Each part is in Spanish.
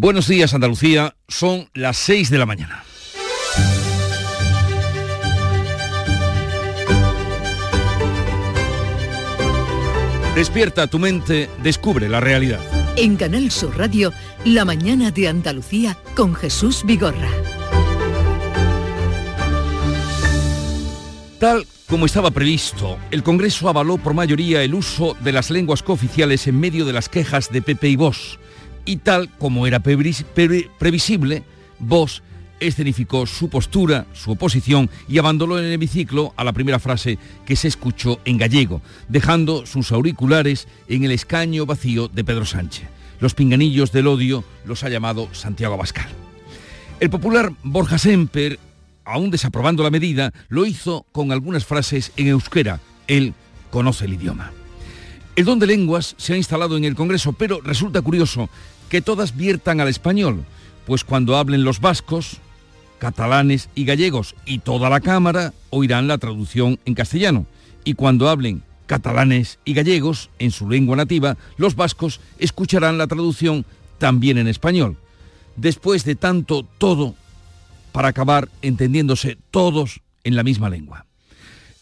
Buenos días Andalucía, son las 6 de la mañana. Despierta tu mente, descubre la realidad. En Canal Sur Radio, La mañana de Andalucía con Jesús Vigorra. Tal como estaba previsto, el Congreso avaló por mayoría el uso de las lenguas cooficiales en medio de las quejas de Pepe y Vos. Y tal como era previsible, Vos escenificó su postura, su oposición y abandonó el hemiciclo a la primera frase que se escuchó en gallego, dejando sus auriculares en el escaño vacío de Pedro Sánchez. Los pinganillos del odio los ha llamado Santiago Abascal. El popular Borja Semper, aún desaprobando la medida, lo hizo con algunas frases en euskera. Él conoce el idioma. El don de lenguas se ha instalado en el Congreso, pero resulta curioso que todas viertan al español, pues cuando hablen los vascos, catalanes y gallegos y toda la Cámara oirán la traducción en castellano. Y cuando hablen catalanes y gallegos en su lengua nativa, los vascos escucharán la traducción también en español. Después de tanto todo, para acabar entendiéndose todos en la misma lengua.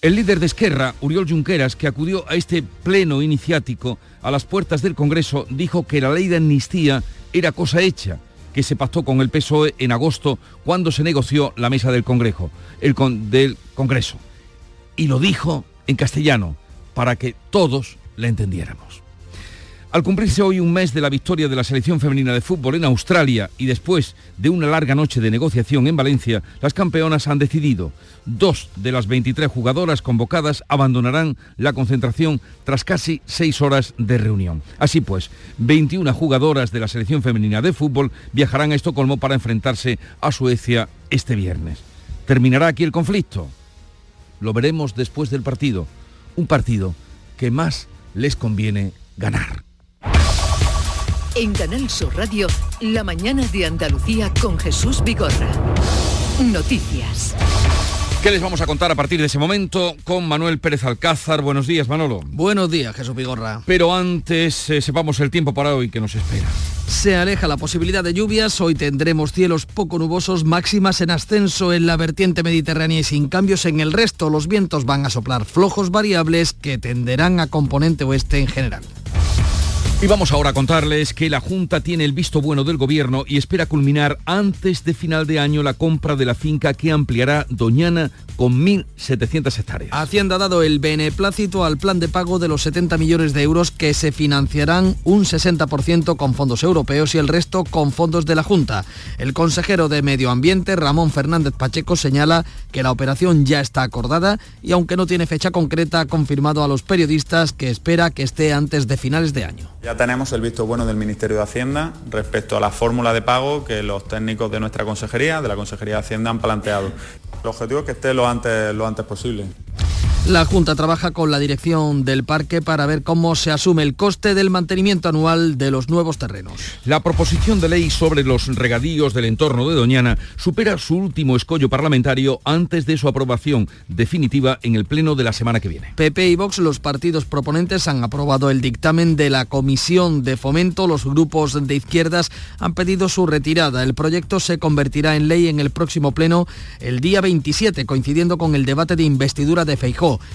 El líder de Esquerra, Uriol Junqueras, que acudió a este pleno iniciático a las puertas del Congreso, dijo que la ley de amnistía era cosa hecha que se pactó con el PSOE en agosto cuando se negoció la mesa del Congreso, el del Congreso. Y lo dijo en castellano para que todos la entendiéramos. Al cumplirse hoy un mes de la victoria de la selección femenina de fútbol en Australia y después de una larga noche de negociación en Valencia, las campeonas han decidido. Dos de las 23 jugadoras convocadas abandonarán la concentración tras casi seis horas de reunión. Así pues, 21 jugadoras de la selección femenina de fútbol viajarán a Estocolmo para enfrentarse a Suecia este viernes. ¿Terminará aquí el conflicto? Lo veremos después del partido. Un partido que más les conviene ganar. En Canal Sur Radio, la mañana de Andalucía con Jesús Vigorra. Noticias. ¿Qué les vamos a contar a partir de ese momento con Manuel Pérez Alcázar? Buenos días, Manolo. Buenos días, Jesús Vigorra. Pero antes eh, sepamos el tiempo para hoy que nos espera. Se aleja la posibilidad de lluvias, hoy tendremos cielos poco nubosos, máximas en ascenso en la vertiente mediterránea y sin cambios en el resto. Los vientos van a soplar flojos variables que tenderán a componente oeste en general. Y vamos ahora a contarles que la Junta tiene el visto bueno del Gobierno y espera culminar antes de final de año la compra de la finca que ampliará Doñana con 1.700 hectáreas. Hacienda ha dado el beneplácito al plan de pago de los 70 millones de euros que se financiarán un 60% con fondos europeos y el resto con fondos de la Junta. El consejero de Medio Ambiente, Ramón Fernández Pacheco, señala que la operación ya está acordada y aunque no tiene fecha concreta, ha confirmado a los periodistas que espera que esté antes de finales de año. Ya tenemos el visto bueno del Ministerio de Hacienda respecto a la fórmula de pago que los técnicos de nuestra consejería, de la Consejería de Hacienda, han planteado. El objetivo es que esté lo antes, lo antes posible. La Junta trabaja con la dirección del parque para ver cómo se asume el coste del mantenimiento anual de los nuevos terrenos. La proposición de ley sobre los regadíos del entorno de Doñana supera su último escollo parlamentario antes de su aprobación definitiva en el Pleno de la semana que viene. PP y Vox, los partidos proponentes, han aprobado el dictamen de la Comisión de Fomento. Los grupos de izquierdas han pedido su retirada. El proyecto se convertirá en ley en el próximo Pleno el día 27, coincidiendo con el debate de investidura de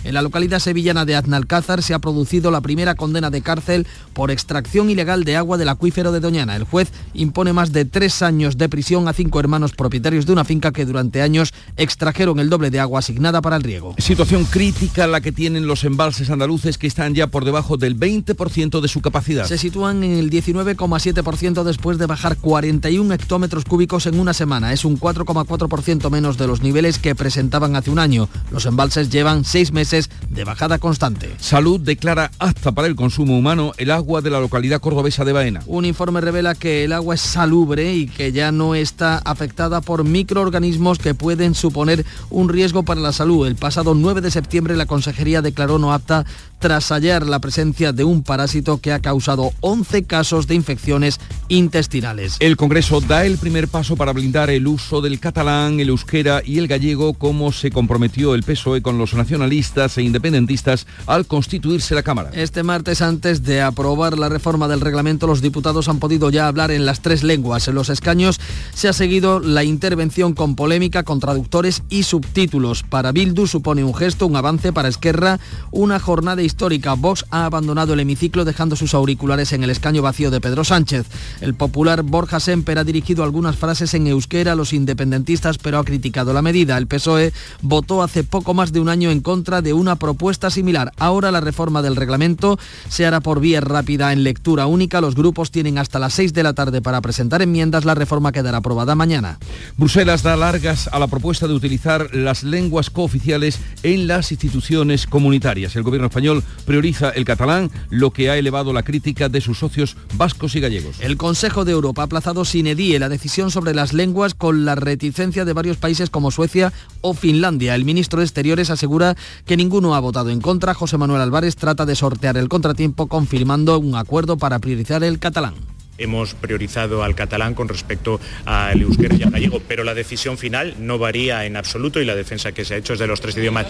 En la localidad sevillana de Aznalcázar se ha producido la primera condena de cárcel por extracción ilegal de agua del acuífero de Doñana. El juez impone más de tres años de prisión a cinco hermanos propietarios de una finca que durante años extrajeron el doble de agua asignada para el riego. Situación crítica la que tienen los embalses andaluces que están ya por debajo del 20% de su capacidad. Se sitúan en el 19,7% después de bajar 41 hectómetros cúbicos en una semana. Es un 4,4% menos de los niveles que presentaban hace un año. Los embalses llevan seis meses de bajada constante. Salud declara apta para el consumo humano el agua de la localidad cordobesa de Baena. Un informe revela que el agua es salubre y que ya no está afectada por microorganismos que pueden suponer un riesgo para la salud. El pasado 9 de septiembre la Consejería declaró no apta tras hallar la presencia de un parásito que ha causado 11 casos de infecciones intestinales. El Congreso da el primer paso para blindar el uso del catalán, el euskera y el gallego como se comprometió el PSOE con los nacionalistas e independentistas al constituirse la Cámara. Este martes, antes de aprobar la reforma del reglamento, los diputados han podido ya hablar en las tres lenguas. En los escaños se ha seguido la intervención con polémica, con traductores y subtítulos. Para Bildu supone un gesto, un avance para Esquerra, una jornada histórica. Vox ha abandonado el hemiciclo dejando sus auriculares en el escaño vacío de Pedro Sánchez. El popular Borja Semper ha dirigido algunas frases en euskera a los independentistas, pero ha criticado la medida. El PSOE votó hace poco más de un año en contra de una propuesta similar. Ahora la reforma del reglamento se hará por vía rápida en lectura única. Los grupos tienen hasta las 6 de la tarde para presentar enmiendas. La reforma quedará aprobada mañana. Bruselas da largas a la propuesta de utilizar las lenguas cooficiales en las instituciones comunitarias. El gobierno español prioriza el catalán, lo que ha elevado la crítica de sus socios vascos y gallegos. El Consejo de Europa ha aplazado sin edie la decisión sobre las lenguas con la reticencia de varios países como Suecia o Finlandia. El ministro de Exteriores asegura que ninguno ha votado en contra. José Manuel Álvarez trata de sortear el contratiempo confirmando un acuerdo para priorizar el catalán hemos priorizado al catalán con respecto al euskera y al gallego, pero la decisión final no varía en absoluto y la defensa que se ha hecho es de los tres idiomas.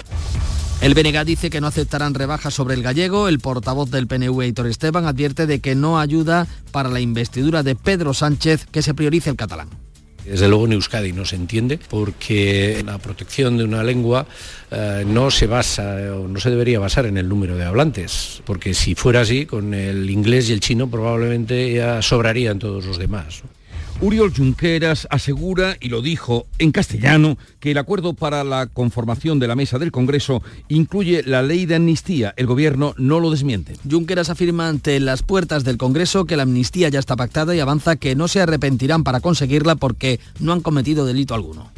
El BNG dice que no aceptarán rebajas sobre el gallego. El portavoz del PNV, Hitor Esteban, advierte de que no ayuda para la investidura de Pedro Sánchez que se priorice el catalán. Desde luego en no se entiende porque la protección de una lengua eh, no se basa o no se debería basar en el número de hablantes, porque si fuera así, con el inglés y el chino probablemente ya sobrarían todos los demás. Uriol Junqueras asegura, y lo dijo en castellano, que el acuerdo para la conformación de la mesa del Congreso incluye la ley de amnistía. El gobierno no lo desmiente. Junqueras afirma ante las puertas del Congreso que la amnistía ya está pactada y avanza que no se arrepentirán para conseguirla porque no han cometido delito alguno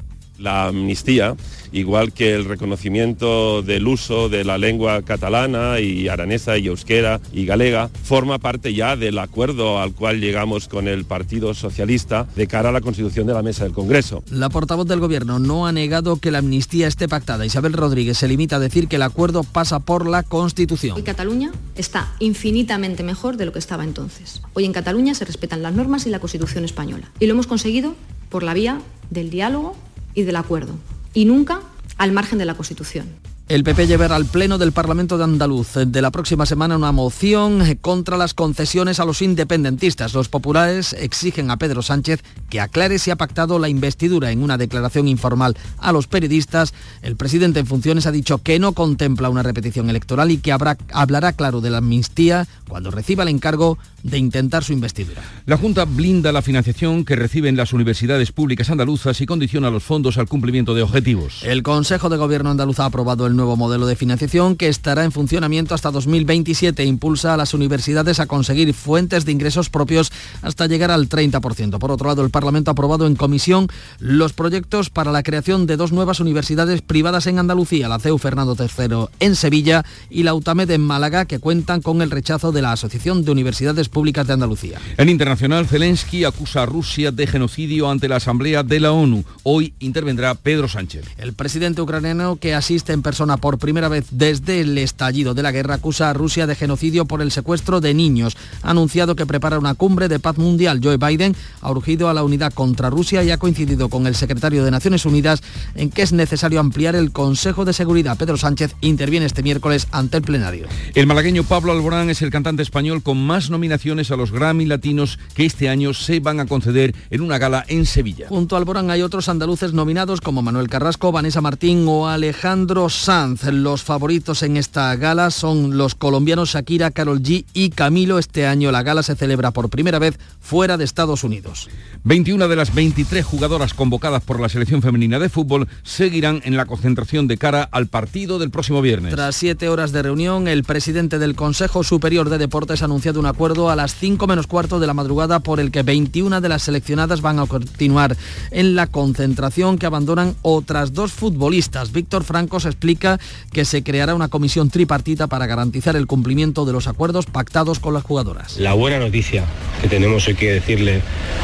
la amnistía, igual que el reconocimiento del uso de la lengua catalana y aranesa y euskera y galega, forma parte ya del acuerdo al cual llegamos con el Partido Socialista de cara a la constitución de la mesa del Congreso. La portavoz del Gobierno no ha negado que la amnistía esté pactada. Isabel Rodríguez se limita a decir que el acuerdo pasa por la Constitución. Y Cataluña está infinitamente mejor de lo que estaba entonces. Hoy en Cataluña se respetan las normas y la Constitución española. Y lo hemos conseguido por la vía del diálogo y del acuerdo, y nunca al margen de la Constitución. El PP llevará al Pleno del Parlamento de Andaluz de la próxima semana una moción contra las concesiones a los independentistas. Los populares exigen a Pedro Sánchez que aclare si ha pactado la investidura. En una declaración informal a los periodistas, el presidente en funciones ha dicho que no contempla una repetición electoral y que habrá, hablará claro de la amnistía cuando reciba el encargo de intentar su investidura. La Junta blinda la financiación que reciben las universidades públicas andaluzas y condiciona los fondos al cumplimiento de objetivos. El Consejo de Gobierno andaluz ha aprobado el nuevo modelo de financiación que estará en funcionamiento hasta 2027 impulsa a las universidades a conseguir fuentes de ingresos propios hasta llegar al 30%. Por otro lado, el Parlamento ha aprobado en comisión los proyectos para la creación de dos nuevas universidades privadas en Andalucía, la CEU Fernando III en Sevilla y la UTAMED en Málaga, que cuentan con el rechazo de la Asociación de Universidades Públicas de Andalucía. En internacional, Zelensky acusa a Rusia de genocidio ante la Asamblea de la ONU. Hoy intervendrá Pedro Sánchez. El presidente ucraniano que asiste en persona por primera vez desde el estallido de la guerra acusa a Rusia de genocidio por el secuestro de niños. Ha anunciado que prepara una cumbre de paz mundial. Joe Biden ha urgido a la unidad contra Rusia y ha coincidido con el secretario de Naciones Unidas en que es necesario ampliar el Consejo de Seguridad. Pedro Sánchez interviene este miércoles ante el plenario. El malagueño Pablo Alborán es el cantante español con más nominaciones a los Grammy Latinos que este año se van a conceder en una gala en Sevilla. Junto a Alborán hay otros andaluces nominados como Manuel Carrasco, Vanessa Martín o Alejandro Sanz. Los favoritos en esta gala son los colombianos Shakira, Carol G y Camilo. Este año la gala se celebra por primera vez fuera de Estados Unidos. 21 de las 23 jugadoras convocadas por la selección femenina de fútbol seguirán en la concentración de cara al partido del próximo viernes. Tras siete horas de reunión, el presidente del Consejo Superior de Deportes ha anunciado un acuerdo a las 5 menos cuarto de la madrugada por el que 21 de las seleccionadas van a continuar en la concentración que abandonan otras dos futbolistas. Víctor Franco se explica que se creará una comisión tripartita para garantizar el cumplimiento de los acuerdos pactados con las jugadoras. La buena noticia que tenemos hoy que decirle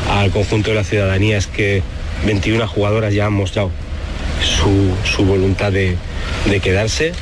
al conjunto de la ciudadanía es que 21 jugadoras ya han mostrado su, voluntad de, de quedarse.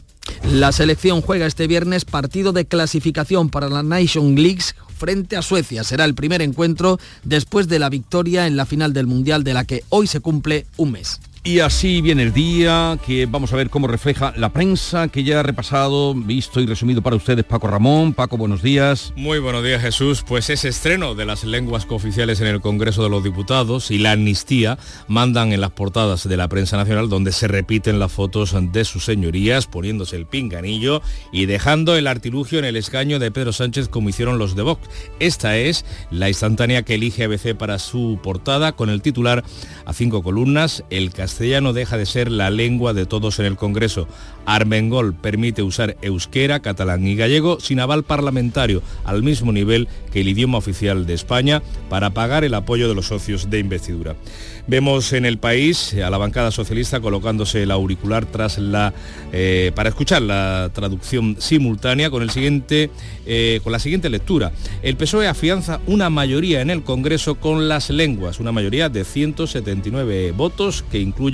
La selección juega este viernes partido de clasificación para la Nation Leagues frente a Suecia. Será el primer encuentro después de la victoria en la final del Mundial de la que hoy se cumple un mes. Y así viene el día que vamos a ver cómo refleja la prensa que ya ha repasado, visto y resumido para ustedes Paco Ramón. Paco, buenos días. Muy buenos días Jesús. Pues ese estreno de las lenguas cooficiales en el Congreso de los Diputados y la amnistía mandan en las portadas de la prensa nacional donde se repiten las fotos de sus señorías poniéndose el pinganillo y dejando el artilugio en el escaño de Pedro Sánchez como hicieron los de Vox. Esta es la instantánea que elige ABC para su portada con el titular a cinco columnas, el castellano deja de ser la lengua de todos en el Congreso. Armengol permite usar euskera, catalán y gallego sin aval parlamentario, al mismo nivel que el idioma oficial de España, para pagar el apoyo de los socios de investidura. Vemos en el país a la bancada socialista colocándose el auricular tras la, eh, para escuchar la traducción simultánea con, el siguiente, eh, con la siguiente lectura. El PSOE afianza una mayoría en el Congreso con las lenguas, una mayoría de 179 votos que incluye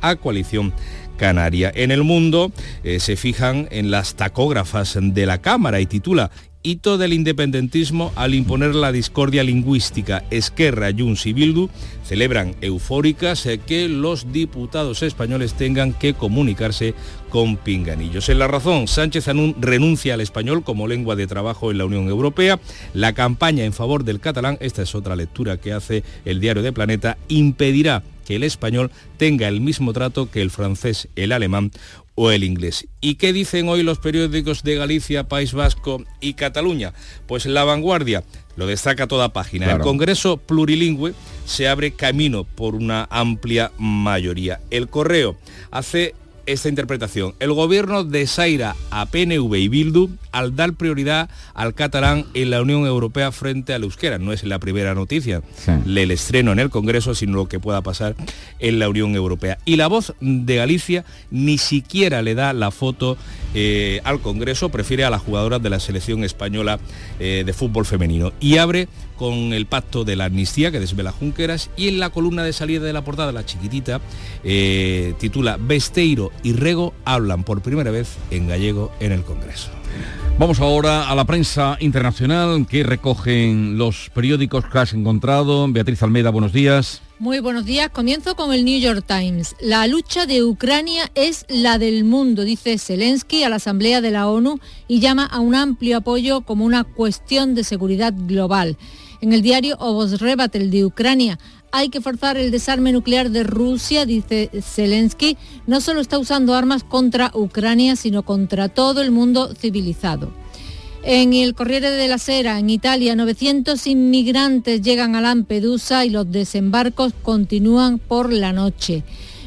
a coalición canaria. En el mundo eh, se fijan en las tacógrafas de la Cámara y titula hito del independentismo al imponer la discordia lingüística. Esquerra, Junts y Bildu celebran eufóricas eh, que los diputados españoles tengan que comunicarse con pinganillos. En la razón, Sánchez Anún renuncia al español como lengua de trabajo en la Unión Europea. La campaña en favor del catalán, esta es otra lectura que hace el diario de Planeta, impedirá que el español tenga el mismo trato que el francés, el alemán o el inglés. ¿Y qué dicen hoy los periódicos de Galicia, País Vasco y Cataluña? Pues la vanguardia lo destaca toda página. El Congreso plurilingüe se abre camino por una amplia mayoría. El correo hace esta interpretación. El gobierno desaira a PNV y Bildu al dar prioridad al catalán en la Unión Europea frente al euskera. No es la primera noticia el estreno en el Congreso, sino lo que pueda pasar en la Unión Europea. Y la voz de Galicia ni siquiera le da la foto eh, al Congreso, prefiere a las jugadoras de la selección española eh, de fútbol femenino. Y abre con el pacto de la amnistía que desvela Junqueras y en la columna de salida de la portada, la chiquitita, eh, titula Besteiro y Rego hablan por primera vez en gallego en el Congreso. Vamos ahora a la prensa internacional que recogen los periódicos que has encontrado. Beatriz Almeida, buenos días. Muy buenos días. Comienzo con el New York Times. La lucha de Ucrania es la del mundo, dice Zelensky a la Asamblea de la ONU y llama a un amplio apoyo como una cuestión de seguridad global. En el diario el de Ucrania hay que forzar el desarme nuclear de Rusia, dice Zelensky. No solo está usando armas contra Ucrania, sino contra todo el mundo civilizado. En el Corriere de la Sera, en Italia, 900 inmigrantes llegan a Lampedusa y los desembarcos continúan por la noche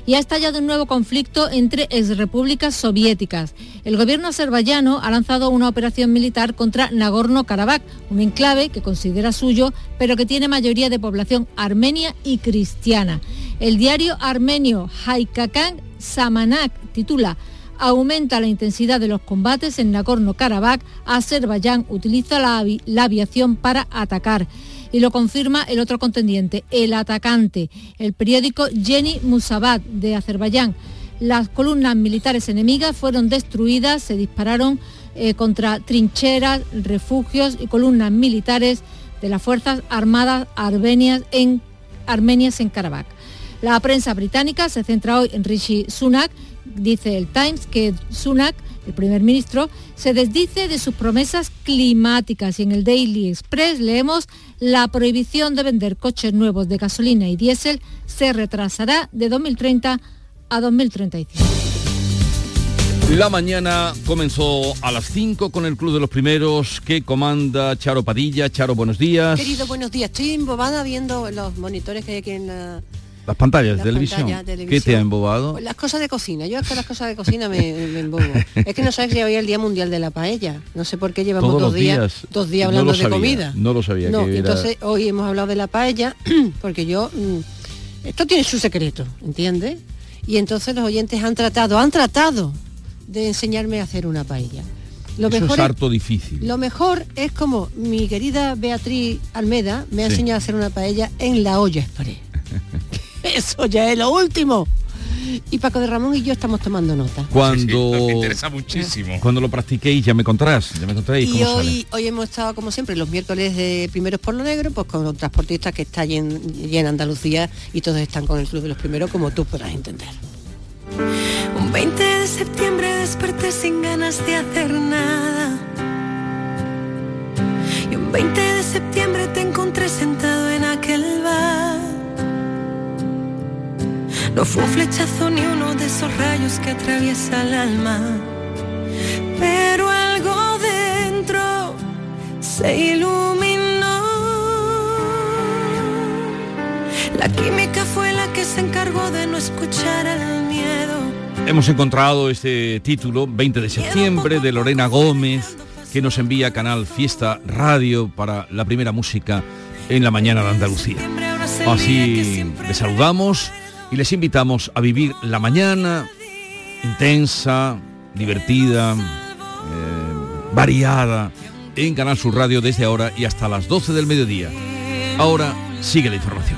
y ha estallado un nuevo conflicto entre exrepúblicas soviéticas. El gobierno azerbaiyano ha lanzado una operación militar contra Nagorno-Karabaj, un enclave que considera suyo, pero que tiene mayoría de población armenia y cristiana. El diario armenio Haikakan Samanak titula aumenta la intensidad de los combates en Nagorno-Karabaj, Azerbaiyán utiliza la, la, aviación para atacar y lo confirma el otro contendiente, el atacante, el periódico Yeni Musabat de Azerbaiyán. Las columnas militares enemigas fueron destruidas, se dispararon eh, contra trincheras, refugios y columnas militares de las Fuerzas Armadas armenias en, armenias en Karabakh. La prensa británica se centra hoy en Rishi Sunak, dice el Times que Sunak el primer ministro, se desdice de sus promesas climáticas y en el Daily Express leemos la prohibición de vender coches nuevos de gasolina y diésel se retrasará de 2030 a 2035. La mañana comenzó a las 5 con el Club de los Primeros que comanda Charo Padilla. Charo, buenos días. Querido, buenos días. Estoy embobada viendo los monitores que hay aquí en la las pantallas de televisión. ¿Qué te ha embobado? Pues las cosas de cocina. Yo es que las cosas de cocina me, me embobo. es que no sabes que hoy es el Día Mundial de la Paella. No sé por qué llevamos dos días, dos días hablando de comida. No lo sabía. No, entonces hoy hemos hablado de la paella porque yo... Mm, esto tiene su secreto, ¿entiendes? Y entonces los oyentes han tratado, han tratado de enseñarme a hacer una paella. Lo Eso mejor es harto difícil. Lo mejor es como mi querida Beatriz Almeda me ha enseñado a hacer una paella en la olla express. Eso ya es lo último. Y Paco de Ramón y yo estamos tomando nota. Cuando, me interesa muchísimo. Cuando lo practiquéis ya me contarás, ya me contaréis Y cómo sale. hoy, hoy hemos estado, como siempre, los miércoles de Primeros por lo Negro, pues con un transportista que está allí en, allí en Andalucía y todos están con el Club de los Primeros, como tú podrás entender. Un 20 de septiembre desperté sin ganas de hacer nada. Y un 20 de septiembre te encontré sentado en aquel bar. No fue un flechazo ni uno de esos rayos que atraviesa el alma. Pero algo dentro se iluminó. La química fue la que se encargó de no escuchar al miedo. Hemos encontrado este título, 20 de septiembre, de Lorena Gómez, que nos envía Canal Fiesta Radio para la primera música en la mañana de Andalucía. Así les saludamos y les invitamos a vivir la mañana intensa, divertida, eh, variada en Canal Sur Radio desde ahora y hasta las 12 del mediodía. Ahora sigue la información.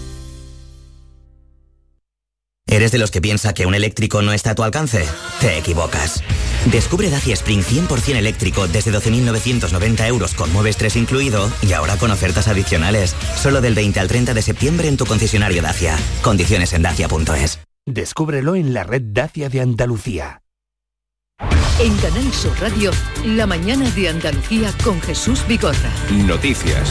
¿Eres de los que piensa que un eléctrico no está a tu alcance? Te equivocas. Descubre Dacia Spring 100% eléctrico desde 12.990 euros con Mueves 3 incluido y ahora con ofertas adicionales. Solo del 20 al 30 de septiembre en tu concesionario Dacia. Condiciones en dacia.es. Descúbrelo en la red Dacia de Andalucía. En Canal Sur Radio, la mañana de Andalucía con Jesús Vigorra. Noticias.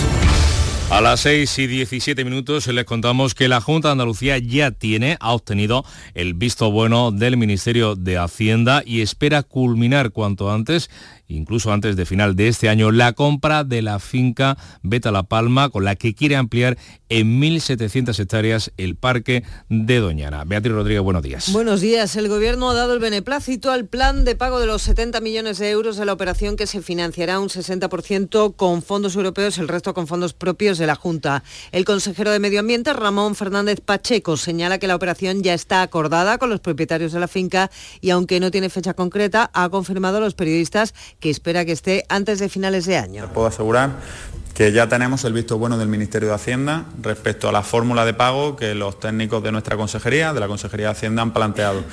A las 6 y 17 minutos les contamos que la Junta de Andalucía ya tiene, ha obtenido el visto bueno del Ministerio de Hacienda y espera culminar cuanto antes, incluso antes de final de este año, la compra de la finca Beta La Palma, con la que quiere ampliar en 1.700 hectáreas el parque de Doñana. Beatriz Rodríguez, buenos días. Buenos días. El Gobierno ha dado el beneplácito al plan de pago de los 70 millones de euros de la operación que se financiará un 60% con fondos europeos, el resto con fondos propios de la Junta. El consejero de Medio Ambiente, Ramón Fernández Pacheco, señala que la operación ya está acordada con los propietarios de la finca y aunque no tiene fecha concreta, ha confirmado a los periodistas que espera que esté antes de finales de año. Puedo asegurar que ya tenemos el visto bueno del Ministerio de Hacienda respecto a la fórmula de pago que los técnicos de nuestra consejería, de la Consejería de Hacienda, han planteado.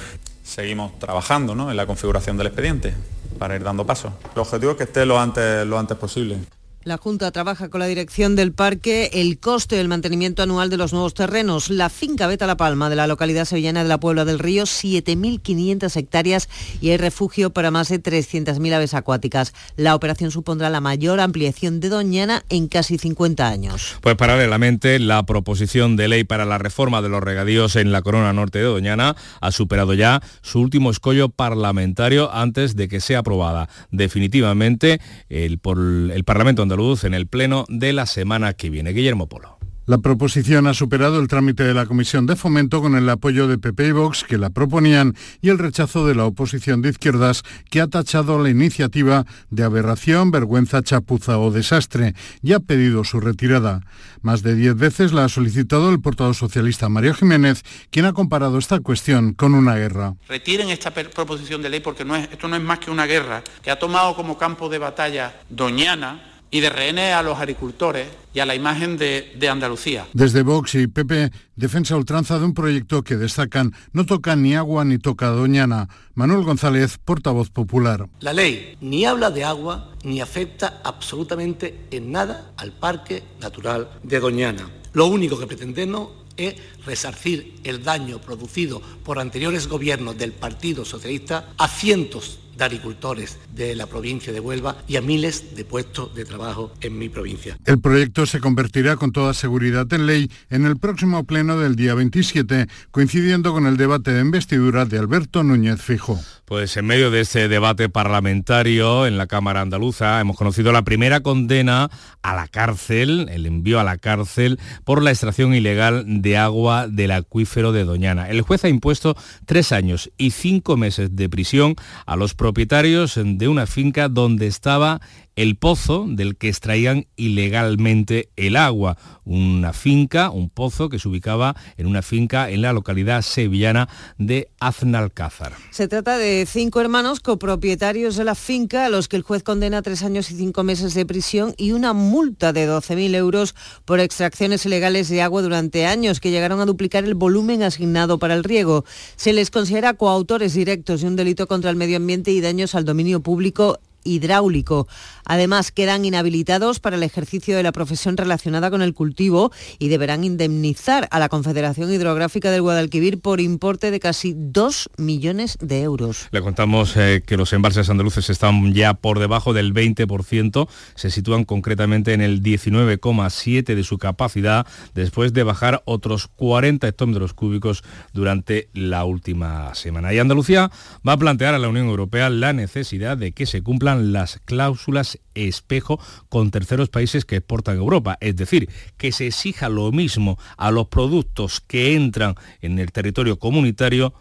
Seguimos trabajando ¿no? en la configuración del expediente para ir dando pasos. El objetivo es que esté lo antes, lo antes posible. La Junta trabaja con la dirección del parque el coste del mantenimiento anual de los nuevos terrenos. La finca Beta La Palma de la localidad sevillana de la Puebla del Río, 7.500 hectáreas y hay refugio para más de 300.000 aves acuáticas. La operación supondrá la mayor ampliación de Doñana en casi 50 años. Pues paralelamente, la proposición de ley para la reforma de los regadíos en la corona norte de Doñana ha superado ya su último escollo parlamentario antes de que sea aprobada definitivamente el, por el Parlamento andaluz en el Pleno de la semana que viene. Guillermo Polo. La proposición ha superado el trámite de la Comisión de Fomento con el apoyo de PP y Vox que la proponían y el rechazo de la oposición de izquierdas que ha tachado la iniciativa de aberración, vergüenza, chapuza o desastre y ha pedido su retirada. Más de diez veces la ha solicitado el portavoz socialista Mario Jiménez, quien ha comparado esta cuestión con una guerra. Retiren esta proposición de ley porque no es, esto no es más que una guerra que ha tomado como campo de batalla Doñana y de rehenes a los agricultores y a la imagen de, de, Andalucía. Desde Vox y PP, defensa ultranza de un proyecto que destacan no toca ni agua ni toca Doñana. Manuel González, portavoz popular. La ley ni habla de agua ni afecta absolutamente en nada al Parque Natural de Doñana. Lo único que pretendemos es resarcir el daño producido por anteriores gobiernos del Partido Socialista a cientos de agricultores de la provincia de Huelva y a miles de puestos de trabajo en mi provincia. El proyecto se convertirá con toda seguridad en ley en el próximo pleno del día 27, coincidiendo con el debate de investidura de Alberto Núñez Fijo. Pues en medio de este debate parlamentario en la Cámara Andaluza hemos conocido la primera condena a la cárcel, el envío a la cárcel por la extracción ilegal de agua del acuífero de Doñana. El juez ha impuesto tres años y cinco meses de prisión a los propietarios de una finca donde estaba el pozo del que extraían ilegalmente el agua. Una finca, un pozo que se ubicaba en una finca en la localidad sevillana de Aznalcázar. Se trata de cinco hermanos copropietarios de la finca a los que el juez condena tres años y cinco meses de prisión y una multa de 12.000 euros por extracciones ilegales de agua durante años que llegaron a duplicar el volumen asignado para el riego. Se les considera coautores directos de un delito contra el medio ambiente y daños al dominio público hidráulico. Además, quedan inhabilitados para el ejercicio de la profesión relacionada con el cultivo y deberán indemnizar a la Confederación Hidrográfica del Guadalquivir por importe de casi 2 millones de euros. Le contamos eh, que los embalses andaluces están ya por debajo del 20%, se sitúan concretamente en el 19,7% de su capacidad después de bajar otros 40 hectómetros cúbicos durante la última semana. Y Andalucía va a plantear a la Unión Europea la necesidad de que se cumplan las cláusulas espejo con terceros países que exportan a Europa. Es decir, que se exija lo mismo a los productos que entran en el territorio comunitario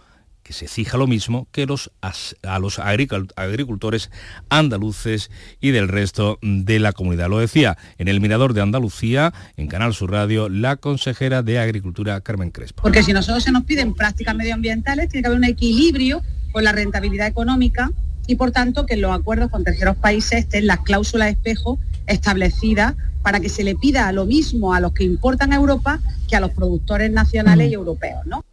que se exija lo mismo que los, a los agricultores andaluces y del resto de la comunidad. Lo decía en el Mirador de Andalucía, en Canal Sur Radio, la consejera de Agricultura, Carmen Crespo. Porque si nosotros se nos piden prácticas medioambientales, tiene que haber un equilibrio con la rentabilidad económica y por tanto que en los acuerdos con terceros países estén las cláusulas espejo establecidas para que se le pida lo mismo a los que importan a Europa que a los productores nacionales y europeos, ¿no?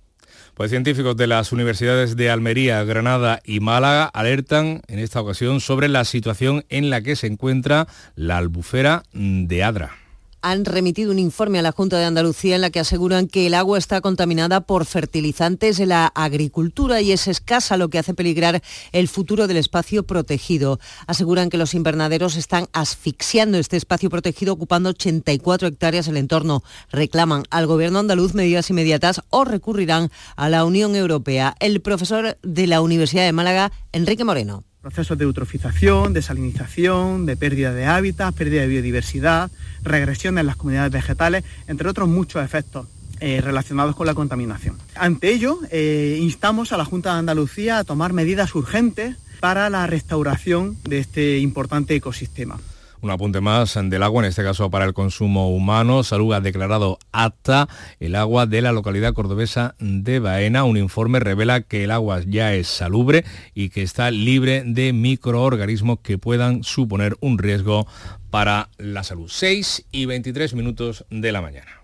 Pues científicos de las universidades de Almería, Granada y Málaga alertan en esta ocasión sobre la situación en la que se encuentra la albufera de Adra han remitido un informe a la Junta de Andalucía en la que aseguran que el agua está contaminada por fertilizantes de la agricultura y es escasa, lo que hace peligrar el futuro del espacio protegido. Aseguran que los invernaderos están asfixiando este espacio protegido ocupando 84 hectáreas el entorno. Reclaman al gobierno andaluz medidas inmediatas o recurrirán a la Unión Europea. El profesor de la Universidad de Málaga, Enrique Moreno procesos de eutrofización, de salinización, de pérdida de hábitats, pérdida de biodiversidad, regresión en las comunidades vegetales, entre otros muchos efectos. Eh, relacionados con la contaminación. Ante ello, eh, instamos a la Junta de Andalucía a tomar medidas urgentes para la restauración de este importante ecosistema. Un apunte más del agua, en este caso para el consumo humano. Salud ha declarado apta el agua de la localidad cordobesa de Baena. Un informe revela que el agua ya es salubre y que está libre de microorganismos que puedan suponer un riesgo para la salud. 6 y 23 minutos de la mañana.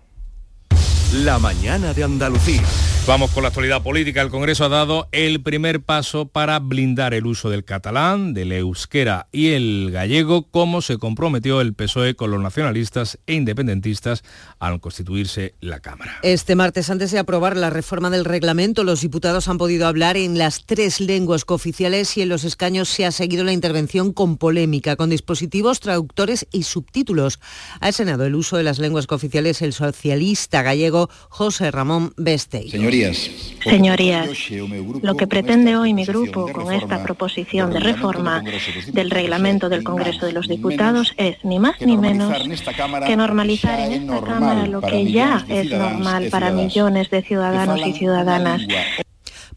La mañana de Andalucía. Vamos con la actualidad política. El Congreso ha dado el primer paso para blindar el uso del catalán, del euskera y el gallego, como se comprometió el PSOE con los nacionalistas e independentistas al constituirse la Cámara. Este martes, antes de aprobar la reforma del reglamento, los diputados han podido hablar en las tres lenguas cooficiales y en los escaños se ha seguido la intervención con polémica, con dispositivos, traductores y subtítulos. Ha Senado el uso de las lenguas cooficiales el socialista gallego José Ramón Bestey. Señorías, Señorías, lo que pretende hoy mi grupo con esta proposición de reforma del reglamento del Congreso de los Diputados es ni más ni menos que normalizar en esta Cámara lo que ya es normal para millones de ciudadanos y ciudadanas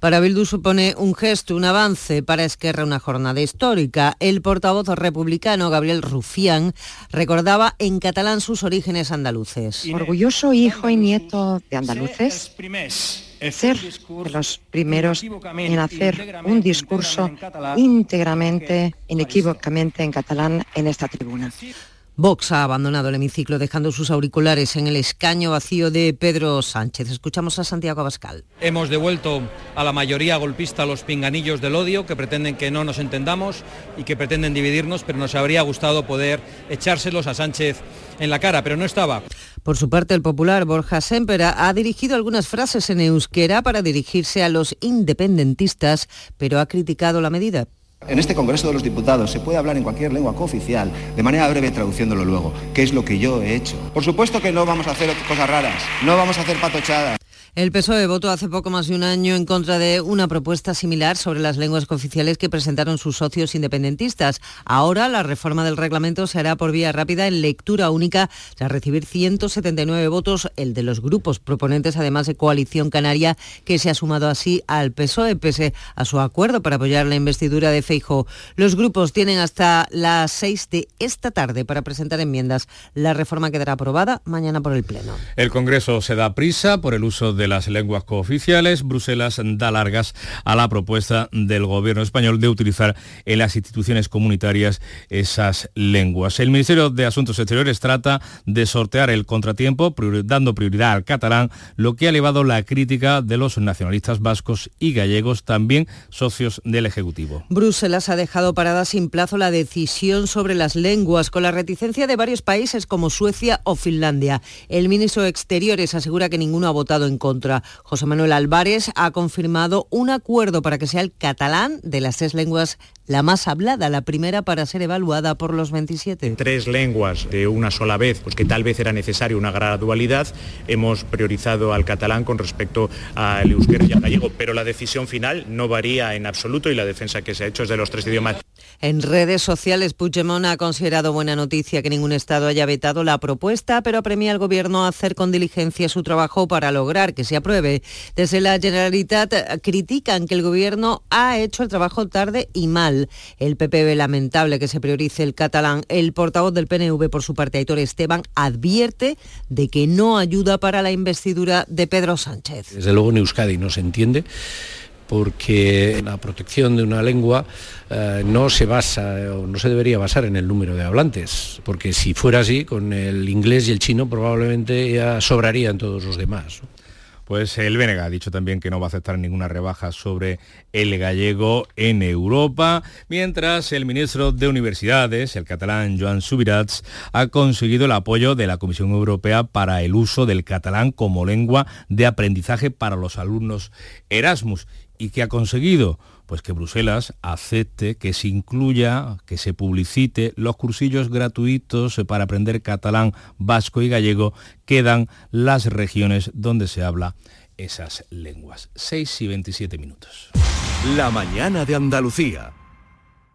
para Bildu supone un gesto, un avance, para Esquerra una jornada histórica. El portavoz republicano Gabriel Rufián recordaba en catalán sus orígenes andaluces. Orgulloso hijo y nieto de andaluces, ser de los primeros en hacer un discurso íntegramente, inequívocamente en catalán en esta tribuna. Vox ha abandonado el hemiciclo dejando sus auriculares en el escaño vacío de Pedro Sánchez. Escuchamos a Santiago Abascal. Hemos devuelto a la mayoría golpista los pinganillos del odio que pretenden que no nos entendamos y que pretenden dividirnos, pero nos habría gustado poder echárselos a Sánchez en la cara, pero no estaba. Por su parte, el popular Borja Sempera ha dirigido algunas frases en euskera para dirigirse a los independentistas, pero ha criticado la medida En este Congreso de los Diputados se puede hablar en cualquier lengua cooficial, de manera breve traduciéndolo luego, que es lo que yo he hecho. Por supuesto que no vamos a hacer cosas raras, no vamos a hacer patochadas. El PSOE votó hace poco más de un año en contra de una propuesta similar sobre las lenguas cooficiales que presentaron sus socios independentistas. Ahora la reforma del reglamento se hará por vía rápida en lectura única tras recibir 179 votos, el de los grupos proponentes, además de Coalición Canaria, que se ha sumado así al PSOE pese a su acuerdo para apoyar la investidura de Feijo. Los grupos tienen hasta las 6 de esta tarde para presentar enmiendas. La reforma quedará aprobada mañana por el Pleno. El Congreso se da prisa por el uso de de las lenguas cooficiales, Bruselas da largas a la propuesta del gobierno español de utilizar en las instituciones comunitarias esas lenguas. El Ministerio de Asuntos Exteriores trata de sortear el contratiempo, dando prioridad al catalán, lo que ha elevado la crítica de los nacionalistas vascos y gallegos, también socios del Ejecutivo. Bruselas ha dejado parada sin plazo la decisión sobre las lenguas, con la reticencia de varios países como Suecia o Finlandia. El ministro de Exteriores asegura que ninguno ha votado en contra José Manuel Álvarez ha confirmado un acuerdo para que sea el catalán de las tres lenguas la más hablada, la primera para ser evaluada por los 27. Tres lenguas de una sola vez, pues que tal vez era necesario una gradualidad, hemos priorizado al catalán con respecto al euskera y al gallego, pero la decisión final no varía en absoluto y la defensa que se ha hecho es de los tres idiomas. En redes sociales, Puigdemont ha considerado buena noticia que ningún Estado haya vetado la propuesta, pero apremia al Gobierno a hacer con diligencia su trabajo para lograr que se apruebe. Desde la Generalitat critican que el Gobierno ha hecho el trabajo tarde y mal. El PP ve lamentable que se priorice el catalán. El portavoz del PNV, por su parte, Aitor Esteban, advierte de que no ayuda para la investidura de Pedro Sánchez. Desde luego en Euskadi no se entiende porque la protección de una lengua eh, no se basa o no se debería basar en el número de hablantes, porque si fuera así, con el inglés y el chino probablemente ya sobrarían todos los demás. Pues el Benega ha dicho también que no va a aceptar ninguna rebaja sobre el gallego en Europa, mientras el ministro de Universidades, el catalán Joan Subirats, ha conseguido el apoyo de la Comisión Europea para el uso del catalán como lengua de aprendizaje para los alumnos Erasmus. ¿Y qué ha conseguido? Pues que Bruselas acepte que se incluya, que se publicite los cursillos gratuitos para aprender catalán, vasco y gallego que dan las regiones donde se habla esas lenguas. 6 y 27 minutos. La mañana de Andalucía.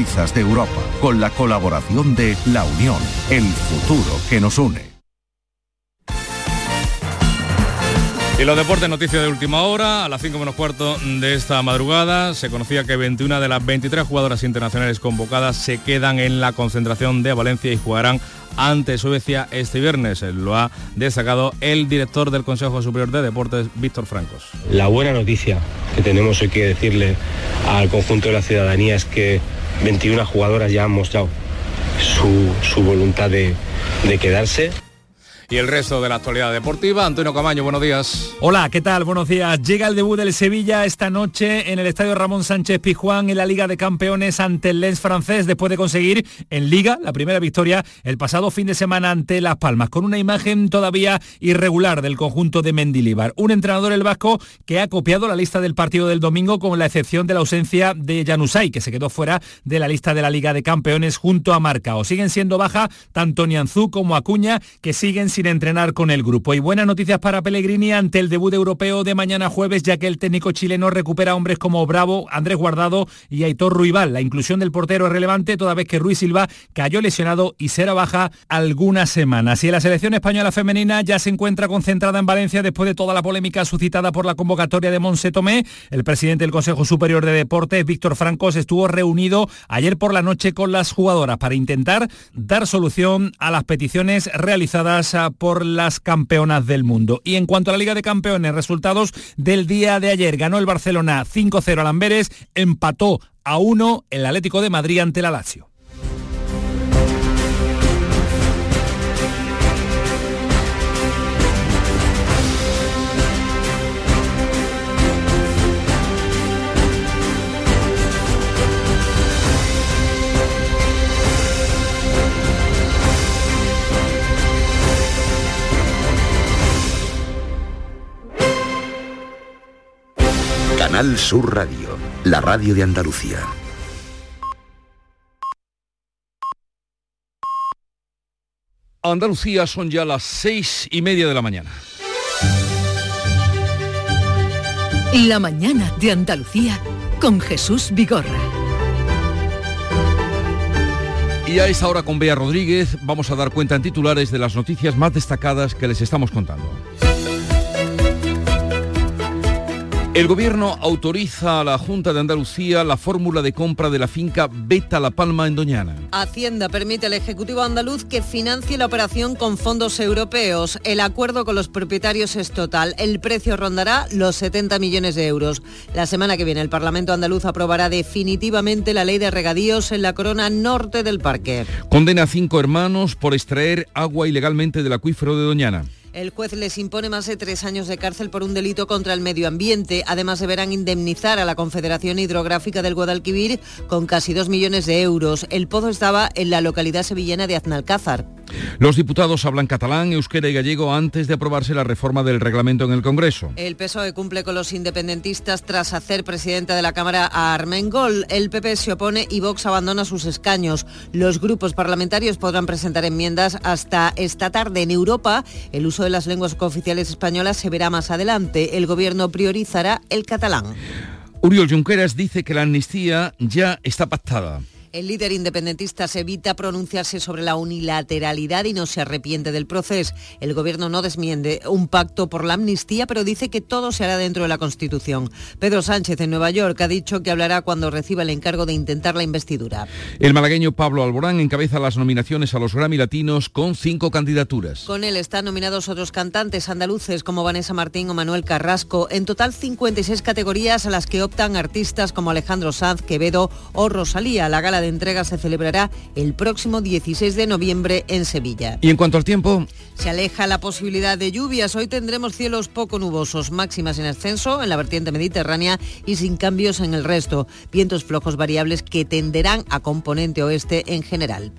de Europa, con la colaboración de La Unión, el futuro que nos une. Y los deportes, noticias de última hora, a las 5 menos cuarto de esta madrugada, se conocía que 21 de las 23 jugadoras internacionales convocadas se quedan en la concentración de Valencia y jugarán ante Suecia este viernes. Lo ha destacado el director del Consejo Superior de Deportes, Víctor Francos. La buena noticia que tenemos hoy que decirle al conjunto de la ciudadanía es que 21 jugadoras ya han mostrado su, voluntad de, de quedarse y el resto de la actualidad deportiva. Antonio Camaño, buenos días. Hola, ¿qué tal? Buenos días. Llega el debut del Sevilla esta noche en el Estadio Ramón Sánchez Pizjuán en la Liga de Campeones ante el Lens francés después de conseguir en Liga la primera victoria el pasado fin de semana ante Las Palmas, con una imagen todavía irregular del conjunto de Mendilibar. Un entrenador el vasco que ha copiado la lista del partido del domingo con la excepción de la ausencia de Janusay, que se quedó fuera de la lista de la Liga de Campeones junto a Marcao. Siguen siendo baja tanto Nianzú como Acuña, que siguen sin entrenar con el grupo. Y buenas noticias para Pellegrini ante el debut europeo de mañana jueves, ya que el técnico chileno recupera hombres como Bravo, Andrés Guardado y Aitor Ruibal. La inclusión del portero es relevante toda vez que Ruiz Silva cayó lesionado y será baja algunas semanas. Y la selección española femenina ya se encuentra concentrada en Valencia después de toda la polémica suscitada por la convocatoria de Monse Tomé. El presidente del Consejo Superior de Deportes, Víctor Francos, estuvo reunido ayer por la noche con las jugadoras para intentar dar solución a las peticiones realizadas por las campeonas del mundo. Y en cuanto a la Liga de Campeones, resultados del día de ayer. Ganó el Barcelona 5-0 al Amberes, empató a 1 el Atlético de Madrid ante la Lazio. Canal Sur Radio, la radio de Andalucía. Andalucía son ya las seis y media de la mañana. La mañana de Andalucía con Jesús Vigorra. Y a esta hora con Bea Rodríguez vamos a dar cuenta en titulares de las noticias más destacadas que les estamos contando. El Gobierno autoriza a la Junta de Andalucía la fórmula de compra de la finca Beta La Palma en Doñana. Hacienda permite al Ejecutivo andaluz que financie la operación con fondos europeos. El acuerdo con los propietarios es total. El precio rondará los 70 millones de euros. La semana que viene el Parlamento andaluz aprobará definitivamente la ley de regadíos en la corona norte del parque. Condena a cinco hermanos por extraer agua ilegalmente del acuífero de Doñana. El juez les impone más de tres años de cárcel por un delito contra el medio ambiente. Además, deberán indemnizar a la Confederación Hidrográfica del Guadalquivir con casi dos millones de euros. El pozo estaba en la localidad sevillana de Aznalcázar. Los diputados hablan catalán, euskera y gallego antes de aprobarse la reforma del reglamento en el Congreso. El PSOE cumple con los independentistas tras hacer presidenta de la Cámara a Armengol. El PP se opone y Vox abandona sus escaños. Los grupos parlamentarios podrán presentar enmiendas hasta esta tarde. En Europa, el uso de las lenguas cooficiales españolas se verá más adelante. El gobierno priorizará el catalán. Uriol Junqueras dice que la amnistía ya está pactada. El líder independentista se evita pronunciarse sobre la unilateralidad y no se arrepiente del proceso. El gobierno no desmiende un pacto por la amnistía, pero dice que todo se hará dentro de la Constitución. Pedro Sánchez en Nueva York ha dicho que hablará cuando reciba el encargo de intentar la investidura. El malagueño Pablo Alborán encabeza las nominaciones a los Grammy Latinos con cinco candidaturas. Con él están nominados otros cantantes andaluces como Vanessa Martín o Manuel Carrasco. En total 56 categorías a las que optan artistas como Alejandro Sanz, Quevedo o Rosalía. La gala de entrega se celebrará el próximo 16 de noviembre en Sevilla. Y en cuanto al tiempo, se aleja la posibilidad de lluvias. Hoy tendremos cielos poco nubosos, máximas en ascenso en la vertiente mediterránea y sin cambios en el resto. Vientos flojos variables que tenderán a componente oeste en general.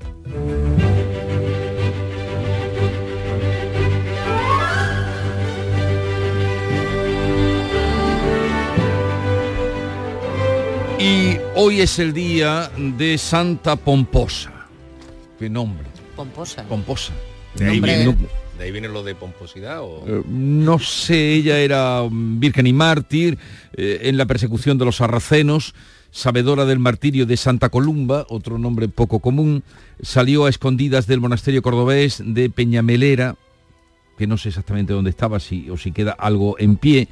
Y hoy es el día de Santa Pomposa. ¿Qué nombre? Pomposa. Pomposa. ¿De ahí, viene, ¿De ahí viene lo de pomposidad? O... Eh, no sé, ella era virgen y mártir eh, en la persecución de los sarracenos, sabedora del martirio de Santa Columba, otro nombre poco común, salió a escondidas del monasterio cordobés de Peñamelera, que no sé exactamente dónde estaba, si, o si queda algo en pie,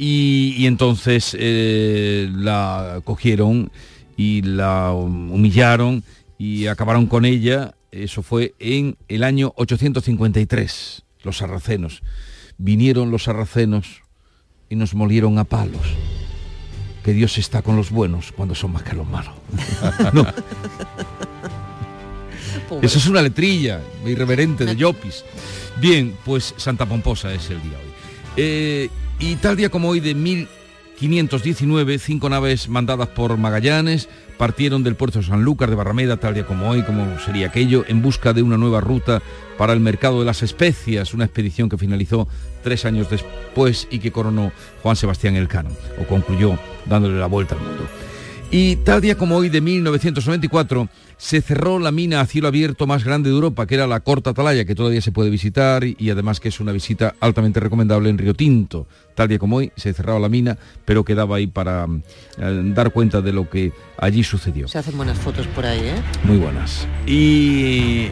y, entonces eh, la cogieron y la humillaron y acabaron con ella. Eso fue en el año 853, los sarracenos. Vinieron los sarracenos y nos molieron a palos. Que Dios está con los buenos cuando son más que los malos. no. Eso es una letrilla irreverente de Llopis. Bien, pues Santa Pomposa es el día hoy. Eh, y tal día como hoy de 1519, cinco naves mandadas por Magallanes partieron del puerto de Sanlúcar de Barrameda, tal día como hoy, como sería aquello, en busca de una nueva ruta para el mercado de las especias, una expedición que finalizó tres años después y que coronó Juan Sebastián Elcano, o concluyó dándole la vuelta al mundo. Y tal día como hoy de 1994 se cerró la mina a cielo abierto más grande de Europa, que era la Corta Atalaya, que todavía se puede visitar y, además que es una visita altamente recomendable en Río Tinto. Tal día como hoy se cerraba la mina, pero quedaba ahí para eh, dar cuenta de lo que allí sucedió. Se hacen buenas fotos por ahí, ¿eh? Muy buenas. Y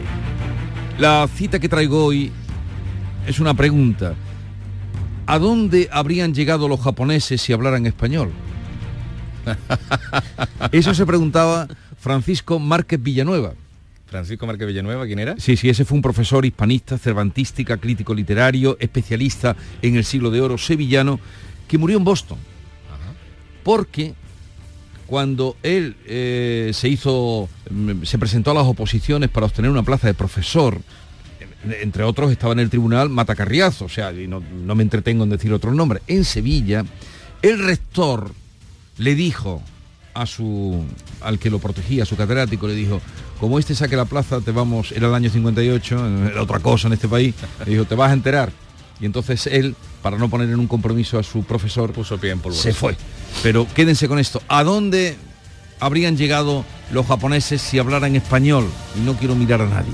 la cita que traigo hoy es una pregunta. ¿A dónde habrían llegado los japoneses si hablaran español? Eso se preguntaba Francisco Márquez Villanueva. Francisco Márquez Villanueva, ¿quién era? Sí, sí, ese fue un profesor hispanista, cervantística, crítico literario, especialista en el siglo de oro sevillano, que murió en Boston. Porque cuando él eh, se hizo, mm, se presentó a las oposiciones para obtener una plaza de profesor, entre otros estaba en el tribunal Matacarriazo, o sea, y no, no me entretengo en decir otro nombre, en Sevilla, el rector le dijo a su, al que lo protegía, a su catedrático, le dijo, como este saque la plaza, te vamos, era el año 58, era otra cosa en este país, le dijo, te vas a enterar. Y entonces él, para no poner en un compromiso a su profesor, Puso pie en polvo. se fue. Pero quédense con esto. ¿A dónde habrían llegado los japoneses si hablaran español? Y no quiero mirar a nadie.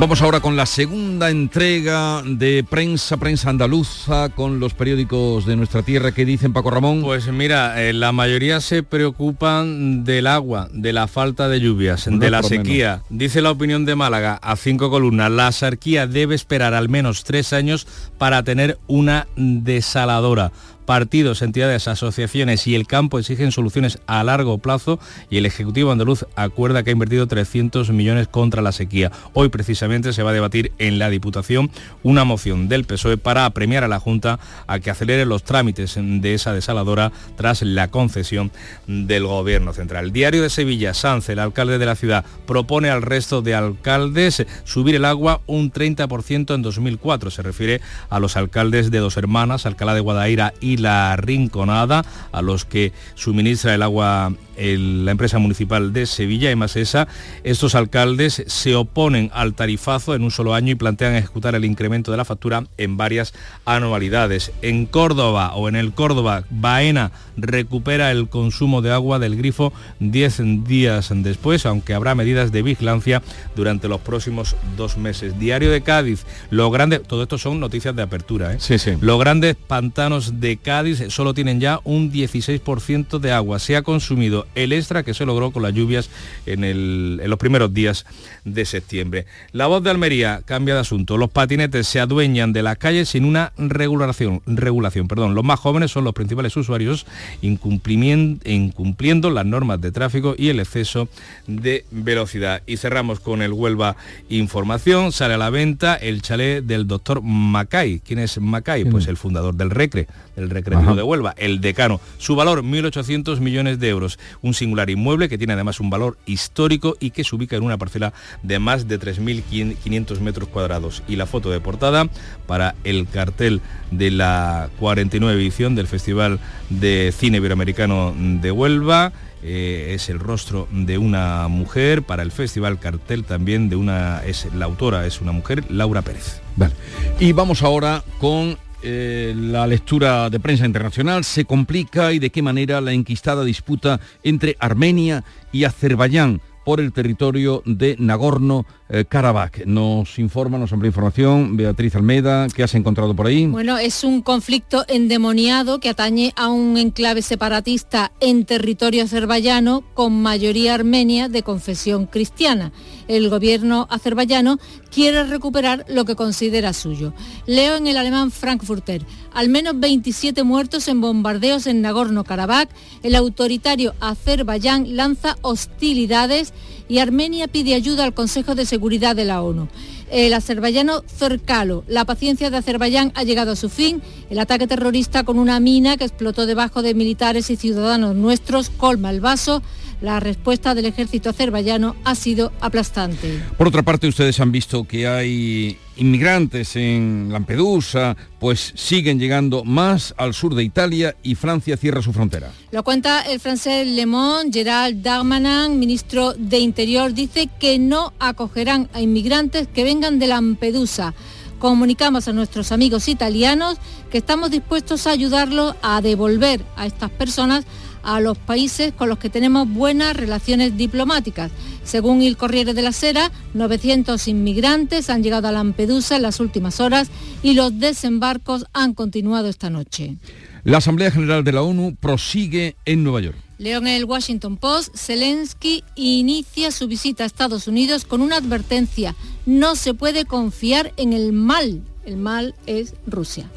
Vamos ahora con la segunda entrega de prensa, prensa andaluza, con los periódicos de nuestra tierra que dicen Paco Ramón. Pues mira, eh, la mayoría se preocupan del agua, de la falta de lluvias, No de la menos. sequía. Dice la opinión de Málaga a cinco columnas, la sequía debe esperar al menos tres años para tener una desaladora. Partidos, entidades, asociaciones y el campo exigen soluciones a largo plazo y el Ejecutivo andaluz acuerda que ha invertido 300 millones contra la sequía. Hoy precisamente se va a debatir en la Diputación una moción del PSOE para apremiar a la Junta a que acelere los trámites de esa desaladora tras la concesión del Gobierno Central. Diario de Sevilla, Sanz, el alcalde de la ciudad, propone al resto de alcaldes subir el agua un 30% en 2004. Se refiere a los alcaldes de Dos Hermanas, Alcalá de Guadaira y La Rinconada, a los que suministra el agua el- la empresa municipal de Sevilla y más esa, estos alcaldes se oponen al tarifazo en un solo año y plantean ejecutar el incremento de la factura en varias anualidades. En Córdoba o en el Córdoba, Baena recupera el consumo de agua del grifo 10 días después, aunque habrá medidas de vigilancia durante los próximos dos meses. Diario de Cádiz, los grandes, todo esto son noticias de apertura, ¿eh? Sí, sí. Los grandes pantanos de Cádiz solo tienen ya un 16% de agua. Se ha consumido el extra que se logró con las lluvias en, el- en los primeros días de septiembre. La voz de Almería cambia de asunto. Los patinetes se adueñan de las calles sin una regulación. regulación perdón. Los más jóvenes son los principales usuarios incumpliendo las normas de tráfico y el exceso de velocidad. Y cerramos con el Huelva Información. Sale a la venta el chalet del doctor Macay. ¿Quién es Macay? Pues el fundador del Recre, del Recreativo Ajá. de Huelva, el decano. Su valor, 1.800 millones de euros. Un singular inmueble que tiene además un valor histórico y que se ubica en una parcela de más de 3.500 metros cuadrados. Y la foto de portada para el cartel de la 49 edición del Festival de Cine Iberoamericano de Huelva. Eh, es el rostro de una mujer para el festival cartel también de una es la autora es una mujer Laura Pérez Vale. Y vamos ahora con eh, la lectura de prensa internacional. Se complica y de qué manera la enquistada disputa entre Armenia y Azerbaiyán por el territorio de Nagorno-Karabaj. Nos informa, nos amplía información Beatriz Almeida, ¿qué has encontrado por ahí? Bueno, es un conflicto endemoniado que atañe a un enclave separatista en territorio azerbaiyano con mayoría armenia de confesión cristiana. El gobierno azerbaiyano quiere recuperar lo que considera suyo. Leo en el alemán Frankfurter, al menos 27 muertos en bombardeos en Nagorno-Karabaj, el autoritario Azerbaiyán lanza hostilidades y Armenia pide ayuda al Consejo de Seguridad de la ONU. El azerbaiyano Cercalo. La paciencia de Azerbaiyán ha llegado a su fin. El ataque terrorista con una mina que explotó debajo de militares y ciudadanos nuestros colma el vaso la respuesta del ejército azerbaiyano ha sido aplastante. Por otra parte, ustedes han visto que hay inmigrantes en Lampedusa, pues siguen llegando más al sur de Italia y Francia cierra su frontera. Lo cuenta el francés Le Monde, Gerald Darmanin, ministro de Interior, dice que no acogerán a inmigrantes que vengan de Lampedusa comunicamos a nuestros amigos italianos que estamos dispuestos a ayudarlos a devolver a estas personas a los países con los que tenemos buenas relaciones diplomáticas. Según el Corriere de la Sera, 900 inmigrantes han llegado a Lampedusa en las últimas horas y los desembarcos han continuado esta noche. La Asamblea General de la ONU prosigue en Nueva York. Leo en el Washington Post, Zelensky inicia su visita a Estados Unidos con una advertencia. No se puede confiar en el mal el mal es Rusia.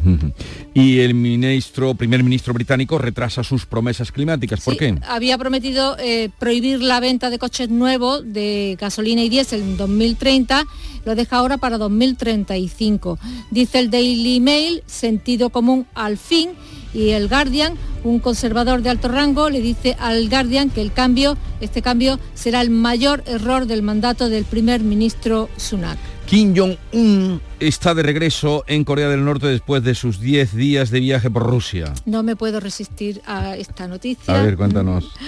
Y el ministro, primer ministro británico retrasa sus promesas climáticas. ¿Por qué? Había prometido eh, prohibir la venta de coches nuevos de gasolina y diésel en 2030, lo deja ahora para 2035. Dice el Daily Mail, sentido común al fin, y el Guardian, un conservador de alto rango, le dice al Guardian que el cambio, este cambio será el mayor error del mandato del primer ministro Sunak. Kim Jong-un está de regreso en Corea del Norte después de sus 10 días de viaje por Rusia. No me puedo resistir a esta noticia. A ver, cuéntanos.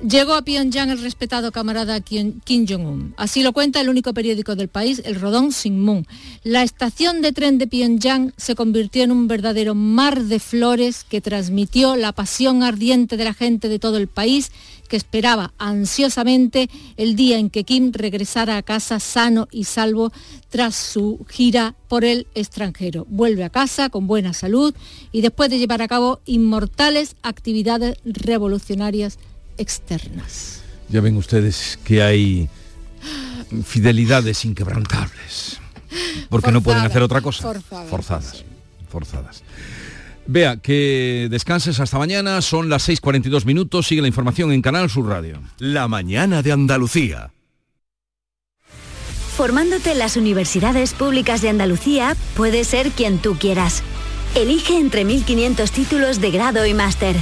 Llegó a Pyongyang el respetado camarada Kim Jong-un. Así lo cuenta el único periódico del país, el Rodón Sinmun. La estación de tren de Pyongyang se convirtió en un verdadero mar de flores que transmitió la pasión ardiente de la gente de todo el país que esperaba ansiosamente el día en que Kim regresara a casa sano y salvo tras su gira por el extranjero. Vuelve a casa con buena salud y después de llevar a cabo inmortales actividades revolucionarias externas. Ya ven ustedes que hay fidelidades inquebrantables, porque no pueden hacer otra cosa. Forzadas. Forzadas. forzadas. Vea, que descanses hasta mañana, son las 6.42 minutos, sigue la información en Canal Sur Radio. La mañana de Andalucía. Formándote en las universidades públicas de Andalucía, puedes ser quien tú quieras. Elige entre 1.500 títulos de grado y máster.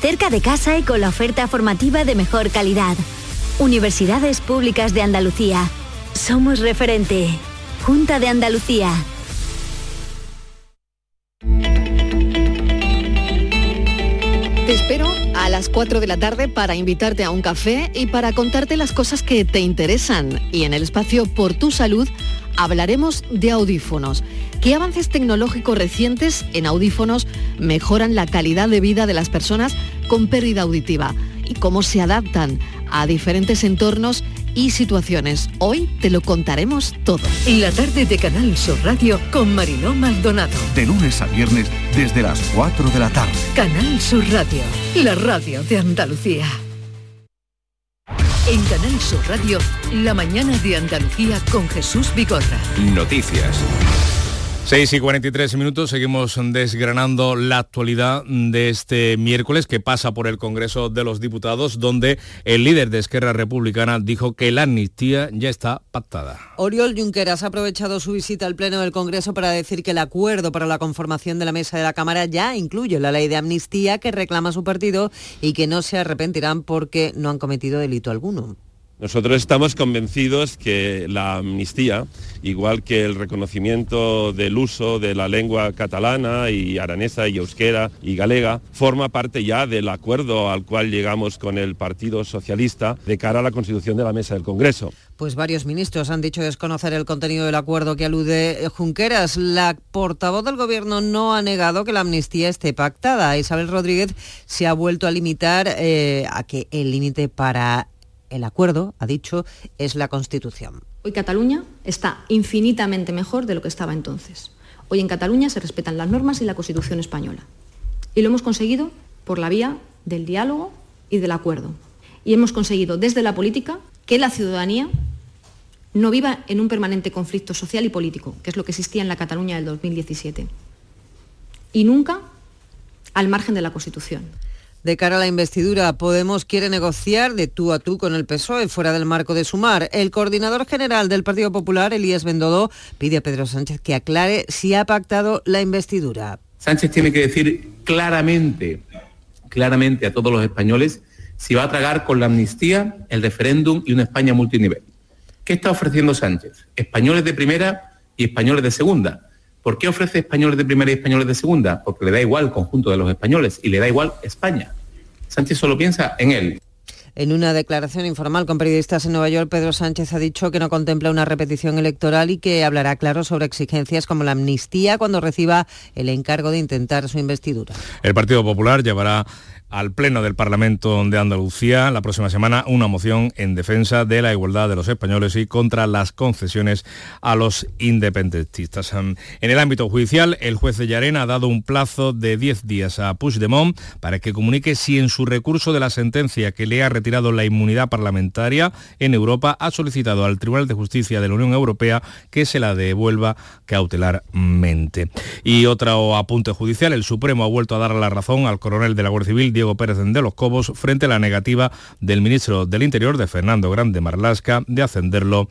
Cerca de casa y con la oferta formativa de mejor calidad. Universidades Públicas de Andalucía. Somos referente. Junta de Andalucía. Las 4 de la tarde para invitarte a un café y para contarte las cosas que te interesan. Y en el espacio Por tu Salud hablaremos de audífonos. ¿Qué avances tecnológicos recientes en audífonos mejoran la calidad de vida de las personas con pérdida auditiva? ¿Y cómo se adaptan a diferentes entornos y situaciones. Hoy te lo contaremos todo. La tarde de Canal Sur Radio con Mariló Maldonado. De lunes a viernes desde las 4 de la tarde. Canal Sur Radio, la radio de Andalucía. En Canal Sur Radio, la mañana de Andalucía con Jesús Bigorra. Noticias. 6 y 43 minutos, seguimos desgranando la actualidad de este miércoles que pasa por el Congreso de los Diputados, donde el líder de Esquerra Republicana dijo que la amnistía ya está pactada. Oriol Junqueras ha aprovechado su visita al Pleno del Congreso para decir que el acuerdo para la conformación de la mesa de la Cámara ya incluye la ley de amnistía que reclama su partido y que no se arrepentirán porque no han cometido delito alguno. Nosotros estamos convencidos que la amnistía, igual que el reconocimiento del uso de la lengua catalana y aranesa y euskera y galega, forma parte ya del acuerdo al cual llegamos con el Partido Socialista de cara a la constitución de la mesa del Congreso. Pues varios ministros han dicho desconocer el contenido del acuerdo que alude Junqueras. La portavoz del Gobierno no ha negado que la amnistía esté pactada. Isabel Rodríguez se ha vuelto a limitar eh, a que el límite para El acuerdo, ha dicho, es la Constitución. Hoy Cataluña está infinitamente mejor de lo que estaba entonces. Hoy en Cataluña se respetan las normas y la Constitución española. Y lo hemos conseguido por la vía del diálogo y del acuerdo. Y hemos conseguido desde la política que la ciudadanía no viva en un permanente conflicto social y político, que es lo que existía en la Cataluña del 2017. Y nunca al margen de la Constitución. De cara a la investidura, Podemos quiere negociar de tú a tú con el PSOE fuera del marco de Sumar. El coordinador general del Partido Popular, Elías Bendodó, pide a Pedro Sánchez que aclare si ha pactado la investidura. Sánchez tiene que decir claramente, claramente a todos los españoles si va a tragar con la amnistía, el referéndum y una España multinivel. ¿Qué está ofreciendo Sánchez? Españoles de primera y españoles de segunda. ¿Por qué ofrece españoles de primera y españoles de segunda? Porque le da igual el conjunto de los españoles y le da igual España. Sánchez solo piensa en él. En una declaración informal con periodistas en Nueva York, Pedro Sánchez ha dicho que no contempla una repetición electoral y que hablará claro sobre exigencias como la amnistía cuando reciba el encargo de intentar su investidura. El Partido Popular llevará al Pleno del Parlamento de Andalucía la próxima semana una moción en defensa de la igualdad de los españoles y contra las concesiones a los independentistas. En el ámbito judicial, el juez de Llarena ha dado un plazo de 10 días a Puigdemont para que comunique si en su recurso de la sentencia que le ha retirado la inmunidad parlamentaria en Europa ha solicitado al Tribunal de Justicia de la Unión Europea que se la devuelva cautelarmente. Y otro apunte judicial, el Supremo ha vuelto a dar la razón al coronel de la Guardia Civil, Diego Pérez de los Cobos frente a la negativa del ministro del Interior, de Fernando Grande Marlasca, de ascenderlo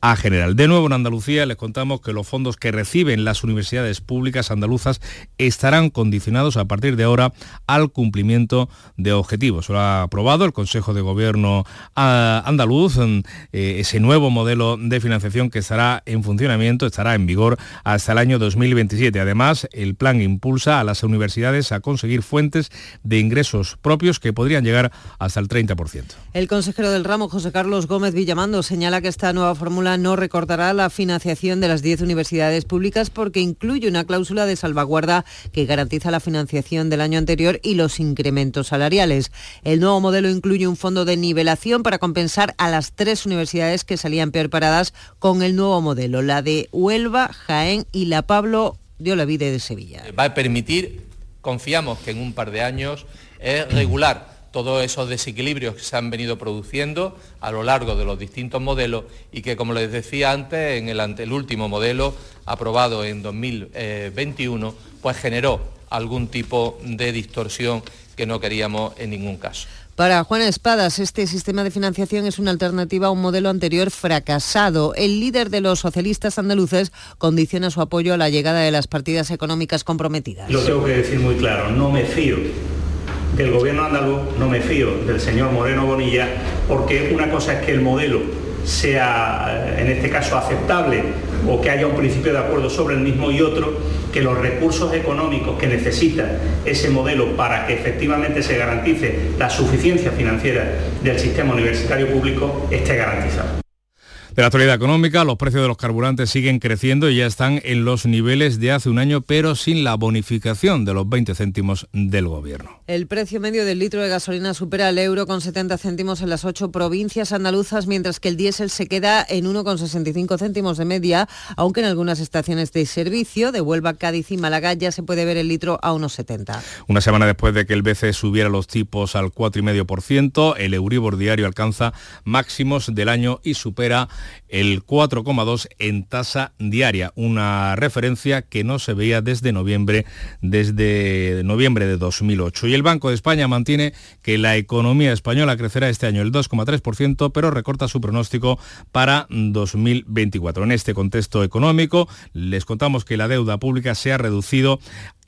a general. De nuevo en Andalucía les contamos que los fondos que reciben las universidades públicas andaluzas estarán condicionados a partir de ahora al cumplimiento de objetivos. Lo ha aprobado el Consejo de Gobierno ah, andaluz, eh, ese nuevo modelo de financiación que estará en funcionamiento, estará en vigor hasta el año 2027. Además, el plan impulsa a las universidades a conseguir fuentes de ingresos propios que podrían llegar hasta el 30%. El consejero del ramo, José Carlos Gómez Villamando, señala que esta nueva fórmula no recortará la financiación de las 10 universidades públicas porque incluye una cláusula de salvaguarda que garantiza la financiación del año anterior y los incrementos salariales. El nuevo modelo incluye un fondo de nivelación para compensar a las tres universidades que salían peor paradas con el nuevo modelo, la de Huelva, Jaén y la Pablo de Olavide de Sevilla. Va a permitir, confiamos que en un par de años, es regular todos esos desequilibrios que se han venido produciendo a lo largo de los distintos modelos y que, como les decía antes, en el, el último modelo aprobado en 2021, pues generó algún tipo de distorsión que no queríamos en ningún caso. Para Juan Espadas, este sistema de financiación es una alternativa a un modelo anterior fracasado. El líder de los socialistas andaluces condiciona su apoyo a la llegada de las partidas económicas comprometidas. Lo tengo que decir muy claro, no me fío del gobierno andaluz, no me fío del señor Moreno Bonilla, porque una cosa es que el modelo sea, en este caso, aceptable o que haya un principio de acuerdo sobre el mismo y otro, que los recursos económicos que necesita ese modelo para que efectivamente se garantice la suficiencia financiera del sistema universitario público esté garantizado. De la actualidad económica, los precios de los carburantes siguen creciendo y ya están en los niveles de hace un año, pero sin la bonificación de los 20 céntimos del gobierno. El precio medio del litro de gasolina supera el euro con 70 céntimos en las ocho provincias andaluzas, mientras que el diésel se queda en 1,65 céntimos de media, aunque en algunas estaciones de servicio de Huelva, Cádiz y Málaga ya se puede ver el litro a 1,70. Una semana después de que el BCE subiera los tipos al 4,5%, el Euribor diario alcanza máximos del año y supera el 4,2 en tasa diaria, una referencia que no se veía desde noviembre, desde noviembre de 2008. Y el Banco de España mantiene que la economía española crecerá este año el 2,3%, pero recorta su pronóstico para 2024. En este contexto económico, les contamos que la deuda pública se ha reducido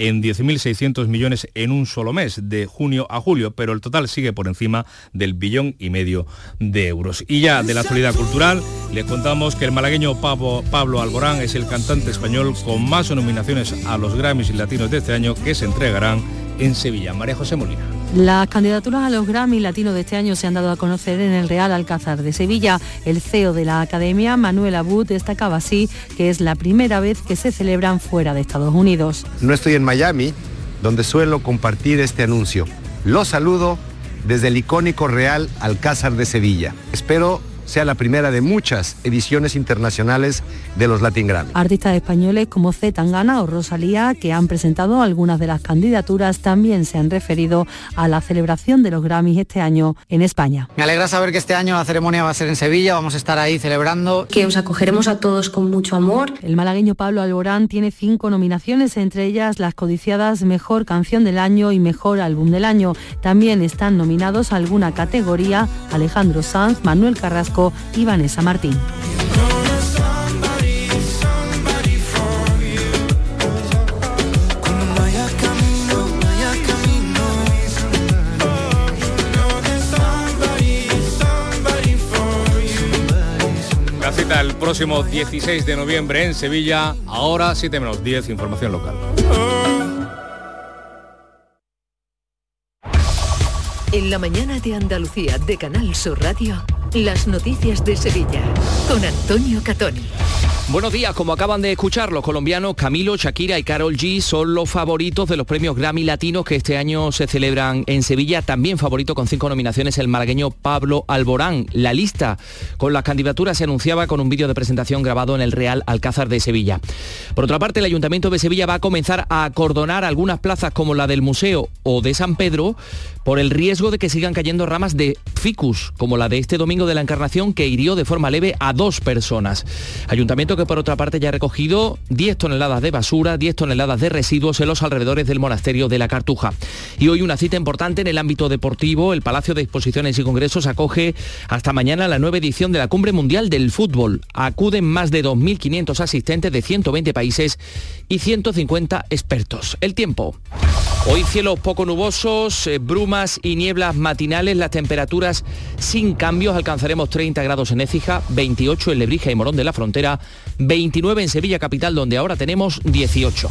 en 10.600 millones en un solo mes, de junio a julio, pero el total sigue por encima del billón y medio de euros. Y ya de la actualidad cultural, les contamos que el malagueño Pablo, Pablo Alborán es el cantante español con más nominaciones a los Grammys Latinos de este año que se entregarán en Sevilla. María José Molina. Las candidaturas a los Grammy Latinos de este año se han dado a conocer en el Real Alcázar de Sevilla. El CEO de la Academia, Manuel Abud, destacaba así que es la primera vez que se celebran fuera de Estados Unidos. No estoy en Miami, donde suelo compartir este anuncio. Los saludo desde el icónico Real Alcázar de Sevilla. Espero sea la primera de muchas ediciones internacionales de los Latin Grammy. Artistas españoles como Z Tangana o Rosalía, que han presentado algunas de las candidaturas, también se han referido a la celebración de los Grammys este año en España. Me alegra saber que este año la ceremonia va a ser en Sevilla, vamos a estar ahí celebrando. Que os acogeremos a todos con mucho amor. El malagueño Pablo Alborán tiene cinco nominaciones, entre ellas las codiciadas Mejor Canción del Año y Mejor Álbum del Año. También están nominados a alguna categoría Alejandro Sanz, Manuel Carrasco, y Vanessa Martín. La cita el próximo 16 de noviembre en Sevilla, ahora 7 menos 10, información local. En la mañana de Andalucía de Canal Sur Radio. Las noticias de Sevilla con Antonio Catoni. Buenos días, como acaban de escuchar, los colombianos Camilo, Shakira y Carol G son los favoritos de los premios Grammy Latinos que este año se celebran en Sevilla. También favorito con cinco nominaciones el malagueño Pablo Alborán. La lista con las candidaturas se anunciaba con un vídeo de presentación grabado en el Real Alcázar de Sevilla. Por otra parte, el Ayuntamiento de Sevilla va a comenzar a acordonar algunas plazas como la del Museo o de San Pedro por el riesgo de que sigan cayendo ramas de ficus, como la de este domingo de la Encarnación que hirió de forma leve a dos personas. Ayuntamiento que por otra parte ya ha recogido 10 toneladas de basura, 10 toneladas de residuos en los alrededores del monasterio de la Cartuja. Y hoy una cita importante en el ámbito deportivo, el Palacio de Exposiciones y Congresos acoge hasta mañana la nueva edición de la Cumbre Mundial del Fútbol. Acuden más de 2.500 asistentes de 120 países y 150 expertos. El tiempo. Hoy cielos poco nubosos, eh, brumas y nieblas matinales, las temperaturas sin cambios, alcanzaremos 30 grados en Écija, 28 en Lebrija y Morón de la Frontera, 29 en Sevilla Capital, donde ahora tenemos 18.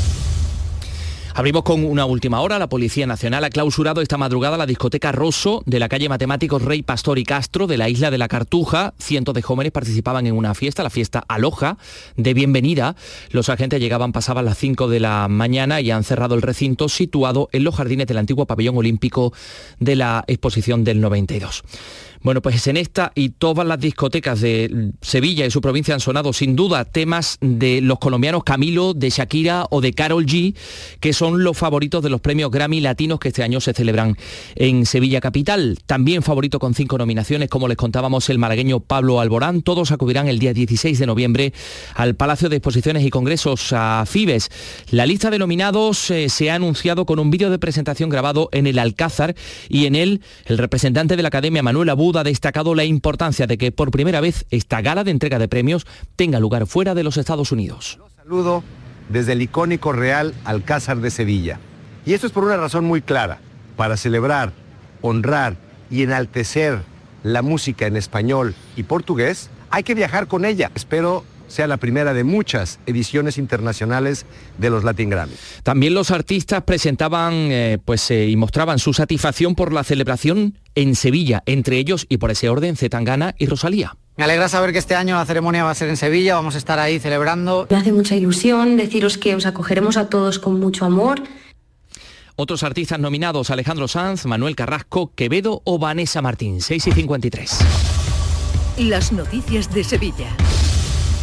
Abrimos con una última hora. La Policía Nacional ha clausurado esta madrugada la discoteca Rosso de la calle Matemáticos Rey Pastor y Castro de la isla de la Cartuja. Cientos de jóvenes participaban en una fiesta, la fiesta Aloja, de bienvenida. Los agentes llegaban, pasaban las 5 de la mañana y han cerrado el recinto situado en los jardines del antiguo pabellón olímpico de la exposición del 92. Bueno, pues en esta y todas las discotecas de Sevilla y su provincia han sonado sin duda temas de los colombianos Camilo, de Shakira o de Carol G, que son los favoritos de los premios Grammy latinos que este año se celebran en Sevilla Capital. También favorito con cinco nominaciones, como les contábamos, el malagueño Pablo Alborán. Todos acudirán el día 16 de noviembre al Palacio de Exposiciones y Congresos a Fibes. La lista de nominados eh, se ha anunciado con un vídeo de presentación grabado en el Alcázar y en él el representante de la Academia Manuel Abud ha destacado la importancia de que por primera vez esta gala de entrega de premios tenga lugar fuera de los Estados Unidos. saludo desde el icónico Real Alcázar de Sevilla. Y esto es por una razón muy clara, para celebrar, honrar y enaltecer la música en español y portugués, hay que viajar con ella. Espero sea la primera de muchas ediciones internacionales de los Latin Grammy. También los artistas presentaban eh, pues, eh, y mostraban su satisfacción por la celebración en Sevilla, entre ellos y por ese orden Zetangana y Rosalía. Me alegra saber que este año la ceremonia va a ser en Sevilla, vamos a estar ahí celebrando. Me hace mucha ilusión deciros que os acogeremos a todos con mucho amor. Otros artistas nominados, Alejandro Sanz, Manuel Carrasco, Quevedo o Vanessa Martín, 6 y 53. Las noticias de Sevilla.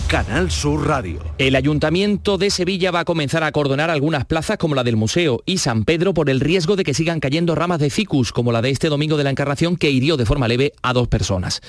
Canal Sur Radio. El Ayuntamiento de Sevilla va a comenzar a acordonar algunas plazas como la del Museo y San Pedro por el riesgo de que sigan cayendo ramas de ficus, como la de este domingo de la Encarnación que hirió de forma leve a dos personas.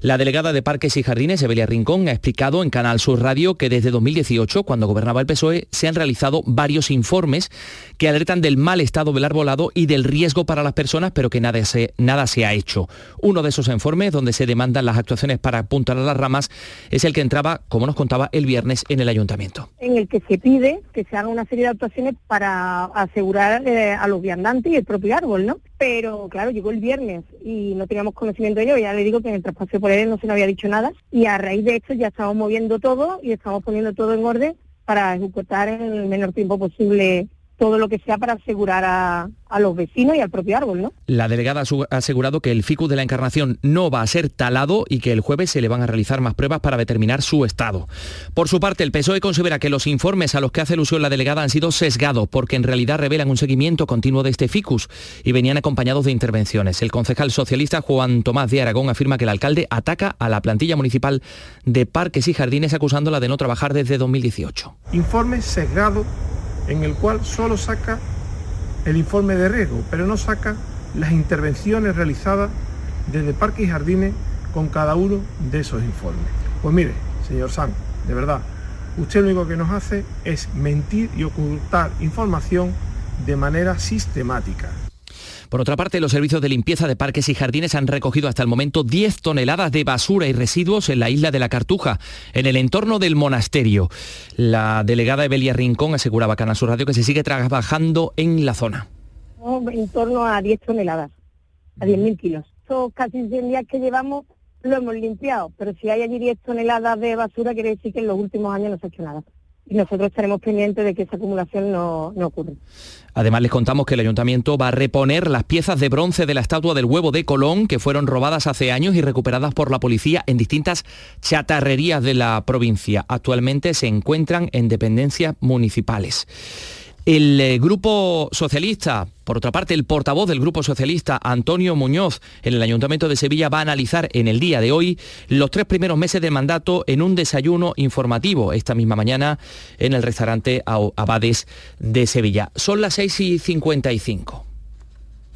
La delegada de Parques y Jardines, Evelia Rincón, ha explicado en Canal Sur Radio que desde 2018, cuando gobernaba el PSOE, se han realizado varios informes que alertan del mal estado del arbolado y del riesgo para las personas, pero que nada se, nada se ha hecho. Uno de esos informes, donde se demandan las actuaciones para apuntar a las ramas, es el que entraba, como nos contaba el viernes en el ayuntamiento. En el que se pide que se haga una serie de actuaciones para asegurar eh, a los viandantes y el propio árbol, ¿no? Pero claro, llegó el viernes y no teníamos conocimiento de ello, ya le digo que en el traspaso por él no se nos había dicho nada y a raíz de esto ya estamos moviendo todo y estamos poniendo todo en orden para ejecutar en el menor tiempo posible todo lo que sea para asegurar a, los vecinos y al propio árbol, ¿no? La delegada ha asegurado que el ficus de la Encarnación no va a ser talado y que el jueves se le van a realizar más pruebas para determinar su estado. Por su parte, el PSOE considera que los informes a los que hace alusión la delegada han sido sesgados porque en realidad revelan un seguimiento continuo de este ficus y venían acompañados de intervenciones. El concejal socialista Juan Tomás de Aragón afirma que el alcalde ataca a la plantilla municipal de parques y jardines acusándola de no trabajar desde 2018. Informes sesgados en el cual solo saca el informe de riesgo, pero no saca las intervenciones realizadas desde Parques y Jardines con cada uno de esos informes. Pues mire, señor Sam, de verdad, usted lo único que nos hace es mentir y ocultar información de manera sistemática. Por otra parte, los servicios de limpieza de parques y jardines han recogido hasta el momento 10 toneladas de basura y residuos en la isla de la Cartuja, en el entorno del monasterio. La delegada Evelia Rincón aseguraba a Canal Sur Radio que se sigue trabajando en la zona. En torno a 10 toneladas, a 10.000 kilos. Estos casi 100 días que llevamos lo hemos limpiado, pero si hay allí 10 toneladas de basura quiere decir que en los últimos años no se ha hecho nada y nosotros estaremos pendientes de que esa acumulación no, no ocurra. Además les contamos que el ayuntamiento va a reponer las piezas de bronce de la estatua del huevo de Colón que fueron robadas hace años y recuperadas por la policía en distintas chatarrerías de la provincia. Actualmente se encuentran en dependencias municipales. El eh, Grupo Socialista, por otra parte, el portavoz del Grupo Socialista, Antonio Muñoz, en el Ayuntamiento de Sevilla va a analizar en el día de hoy los tres primeros meses de mandato en un desayuno informativo esta misma mañana en el restaurante Abades de Sevilla. Son las 6 y 55.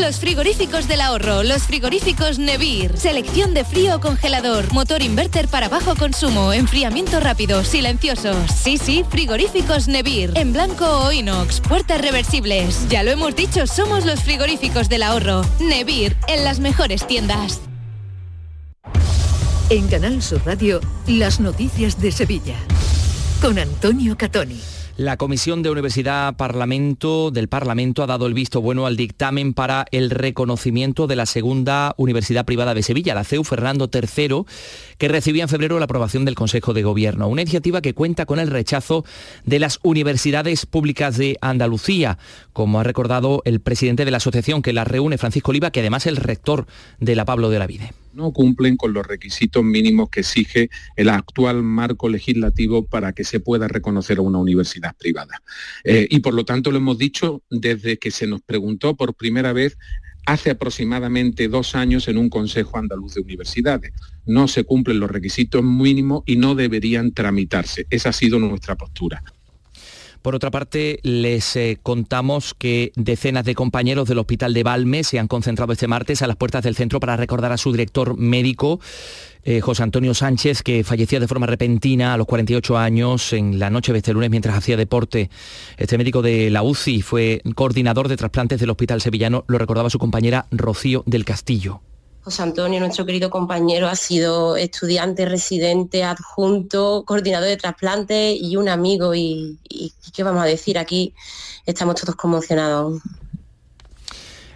Los frigoríficos del ahorro, los frigoríficos Nevir. Selección de frío o congelador, motor inverter para bajo consumo, enfriamiento rápido, silenciosos. Sí, sí, frigoríficos Nevir. En blanco o inox, puertas reversibles. Ya lo hemos dicho, somos los frigoríficos del ahorro. Nevir, en las mejores tiendas. En Canal Sur Radio, las noticias de Sevilla. Con Antonio Catoni. La Comisión de Universidad Parlamento del Parlamento ha dado el visto bueno al dictamen para el reconocimiento de la segunda universidad privada de Sevilla, la CEU Fernando III, que recibía en febrero la aprobación del Consejo de Gobierno. Una iniciativa que cuenta con el rechazo de las universidades públicas de Andalucía, como ha recordado el presidente de la asociación que la reúne, Francisco Oliva, que además es el rector de la Pablo de la Vide no cumplen con los requisitos mínimos que exige el actual marco legislativo para que se pueda reconocer a una universidad privada. Eh, y por lo tanto lo hemos dicho desde que se nos preguntó por primera vez hace aproximadamente dos años en un Consejo Andaluz de Universidades. No se cumplen los requisitos mínimos y no deberían tramitarse. Esa ha sido nuestra postura. Por otra parte, les eh, contamos que decenas de compañeros del Hospital de Valme se han concentrado este martes a las puertas del centro para recordar a su director médico. Eh, José Antonio Sánchez, que fallecía de forma repentina a los 48 años en la noche de este lunes mientras hacía deporte. Este médico de la UCI fue coordinador de trasplantes del Hospital Sevillano, lo recordaba su compañera Rocío del Castillo. José Antonio, nuestro querido compañero, ha sido estudiante, residente, adjunto, coordinador de trasplantes y un amigo. Y, qué vamos a decir, aquí estamos todos conmocionados.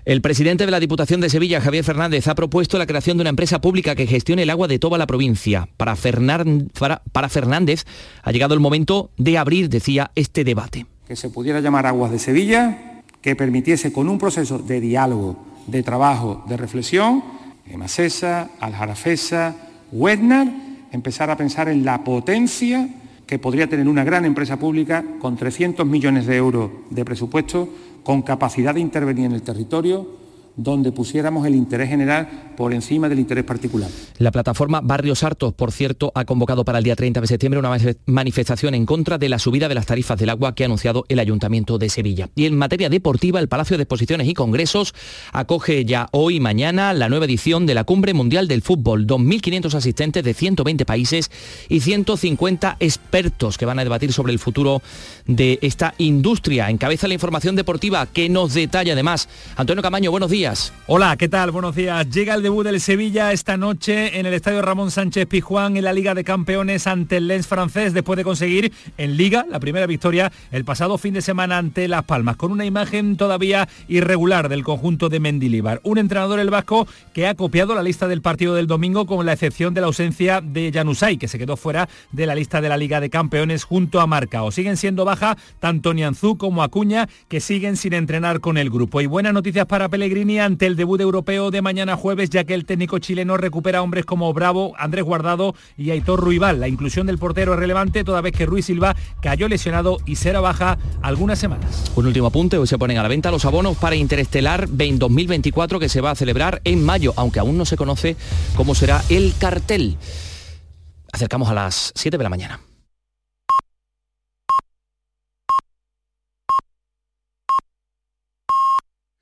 El presidente de la Diputación de Sevilla, Javier Fernández, ha propuesto la creación de una empresa pública que gestione el agua de toda la provincia. Para, para Fernández ha llegado el momento de abrir, decía, este debate. Que se pudiera llamar Aguas de Sevilla, que permitiese con un proceso de diálogo, de trabajo, de reflexión, Emasesa, Aljarafesa, Wednar, empezar a pensar en la potencia que podría tener una gran empresa pública con 300 millones de euros de presupuesto, con capacidad de intervenir en el territorio, donde pusiéramos el interés general por encima del interés particular. La plataforma Barrios Hartos, por cierto, ha convocado para el día 30 de septiembre una manifestación en contra de la subida de las tarifas del agua que ha anunciado el Ayuntamiento de Sevilla. Y en materia deportiva, el Palacio de Exposiciones y Congresos acoge ya hoy y mañana la nueva edición de la Cumbre Mundial del Fútbol. 2.500 asistentes de 120 países y 150 expertos que van a debatir sobre el futuro de esta industria. Encabeza la información deportiva que nos detalla además. Antonio Camaño, buenos días. Hola, ¿qué tal? Buenos días. Llega el debut del Sevilla esta noche en el Estadio Ramón Sánchez Pijuán en la Liga de Campeones ante el Lens francés después de conseguir en Liga la primera victoria el pasado fin de semana ante Las Palmas, con una imagen todavía irregular del conjunto de Mendilibar. Un entrenador el vasco que ha copiado la lista del partido del domingo con la excepción de la ausencia de Janusay, que se quedó fuera de la lista de la Liga de Campeones junto a Marcao. Siguen siendo baja tanto Nianzú como Acuña, que siguen sin entrenar con el grupo. Y buenas noticias para Pellegrini ante el debut europeo de mañana jueves, ya que el técnico chileno recupera hombres como Bravo, Andrés Guardado y Aitor Ruibal. La inclusión del portero es relevante toda vez que Ruiz Silva cayó lesionado y será baja algunas semanas. Un último apunte, hoy se ponen a la venta los abonos para Interestelar 2024 que se va a celebrar en mayo, aunque aún no se conoce cómo será el cartel. Acercamos a las 7 de la mañana.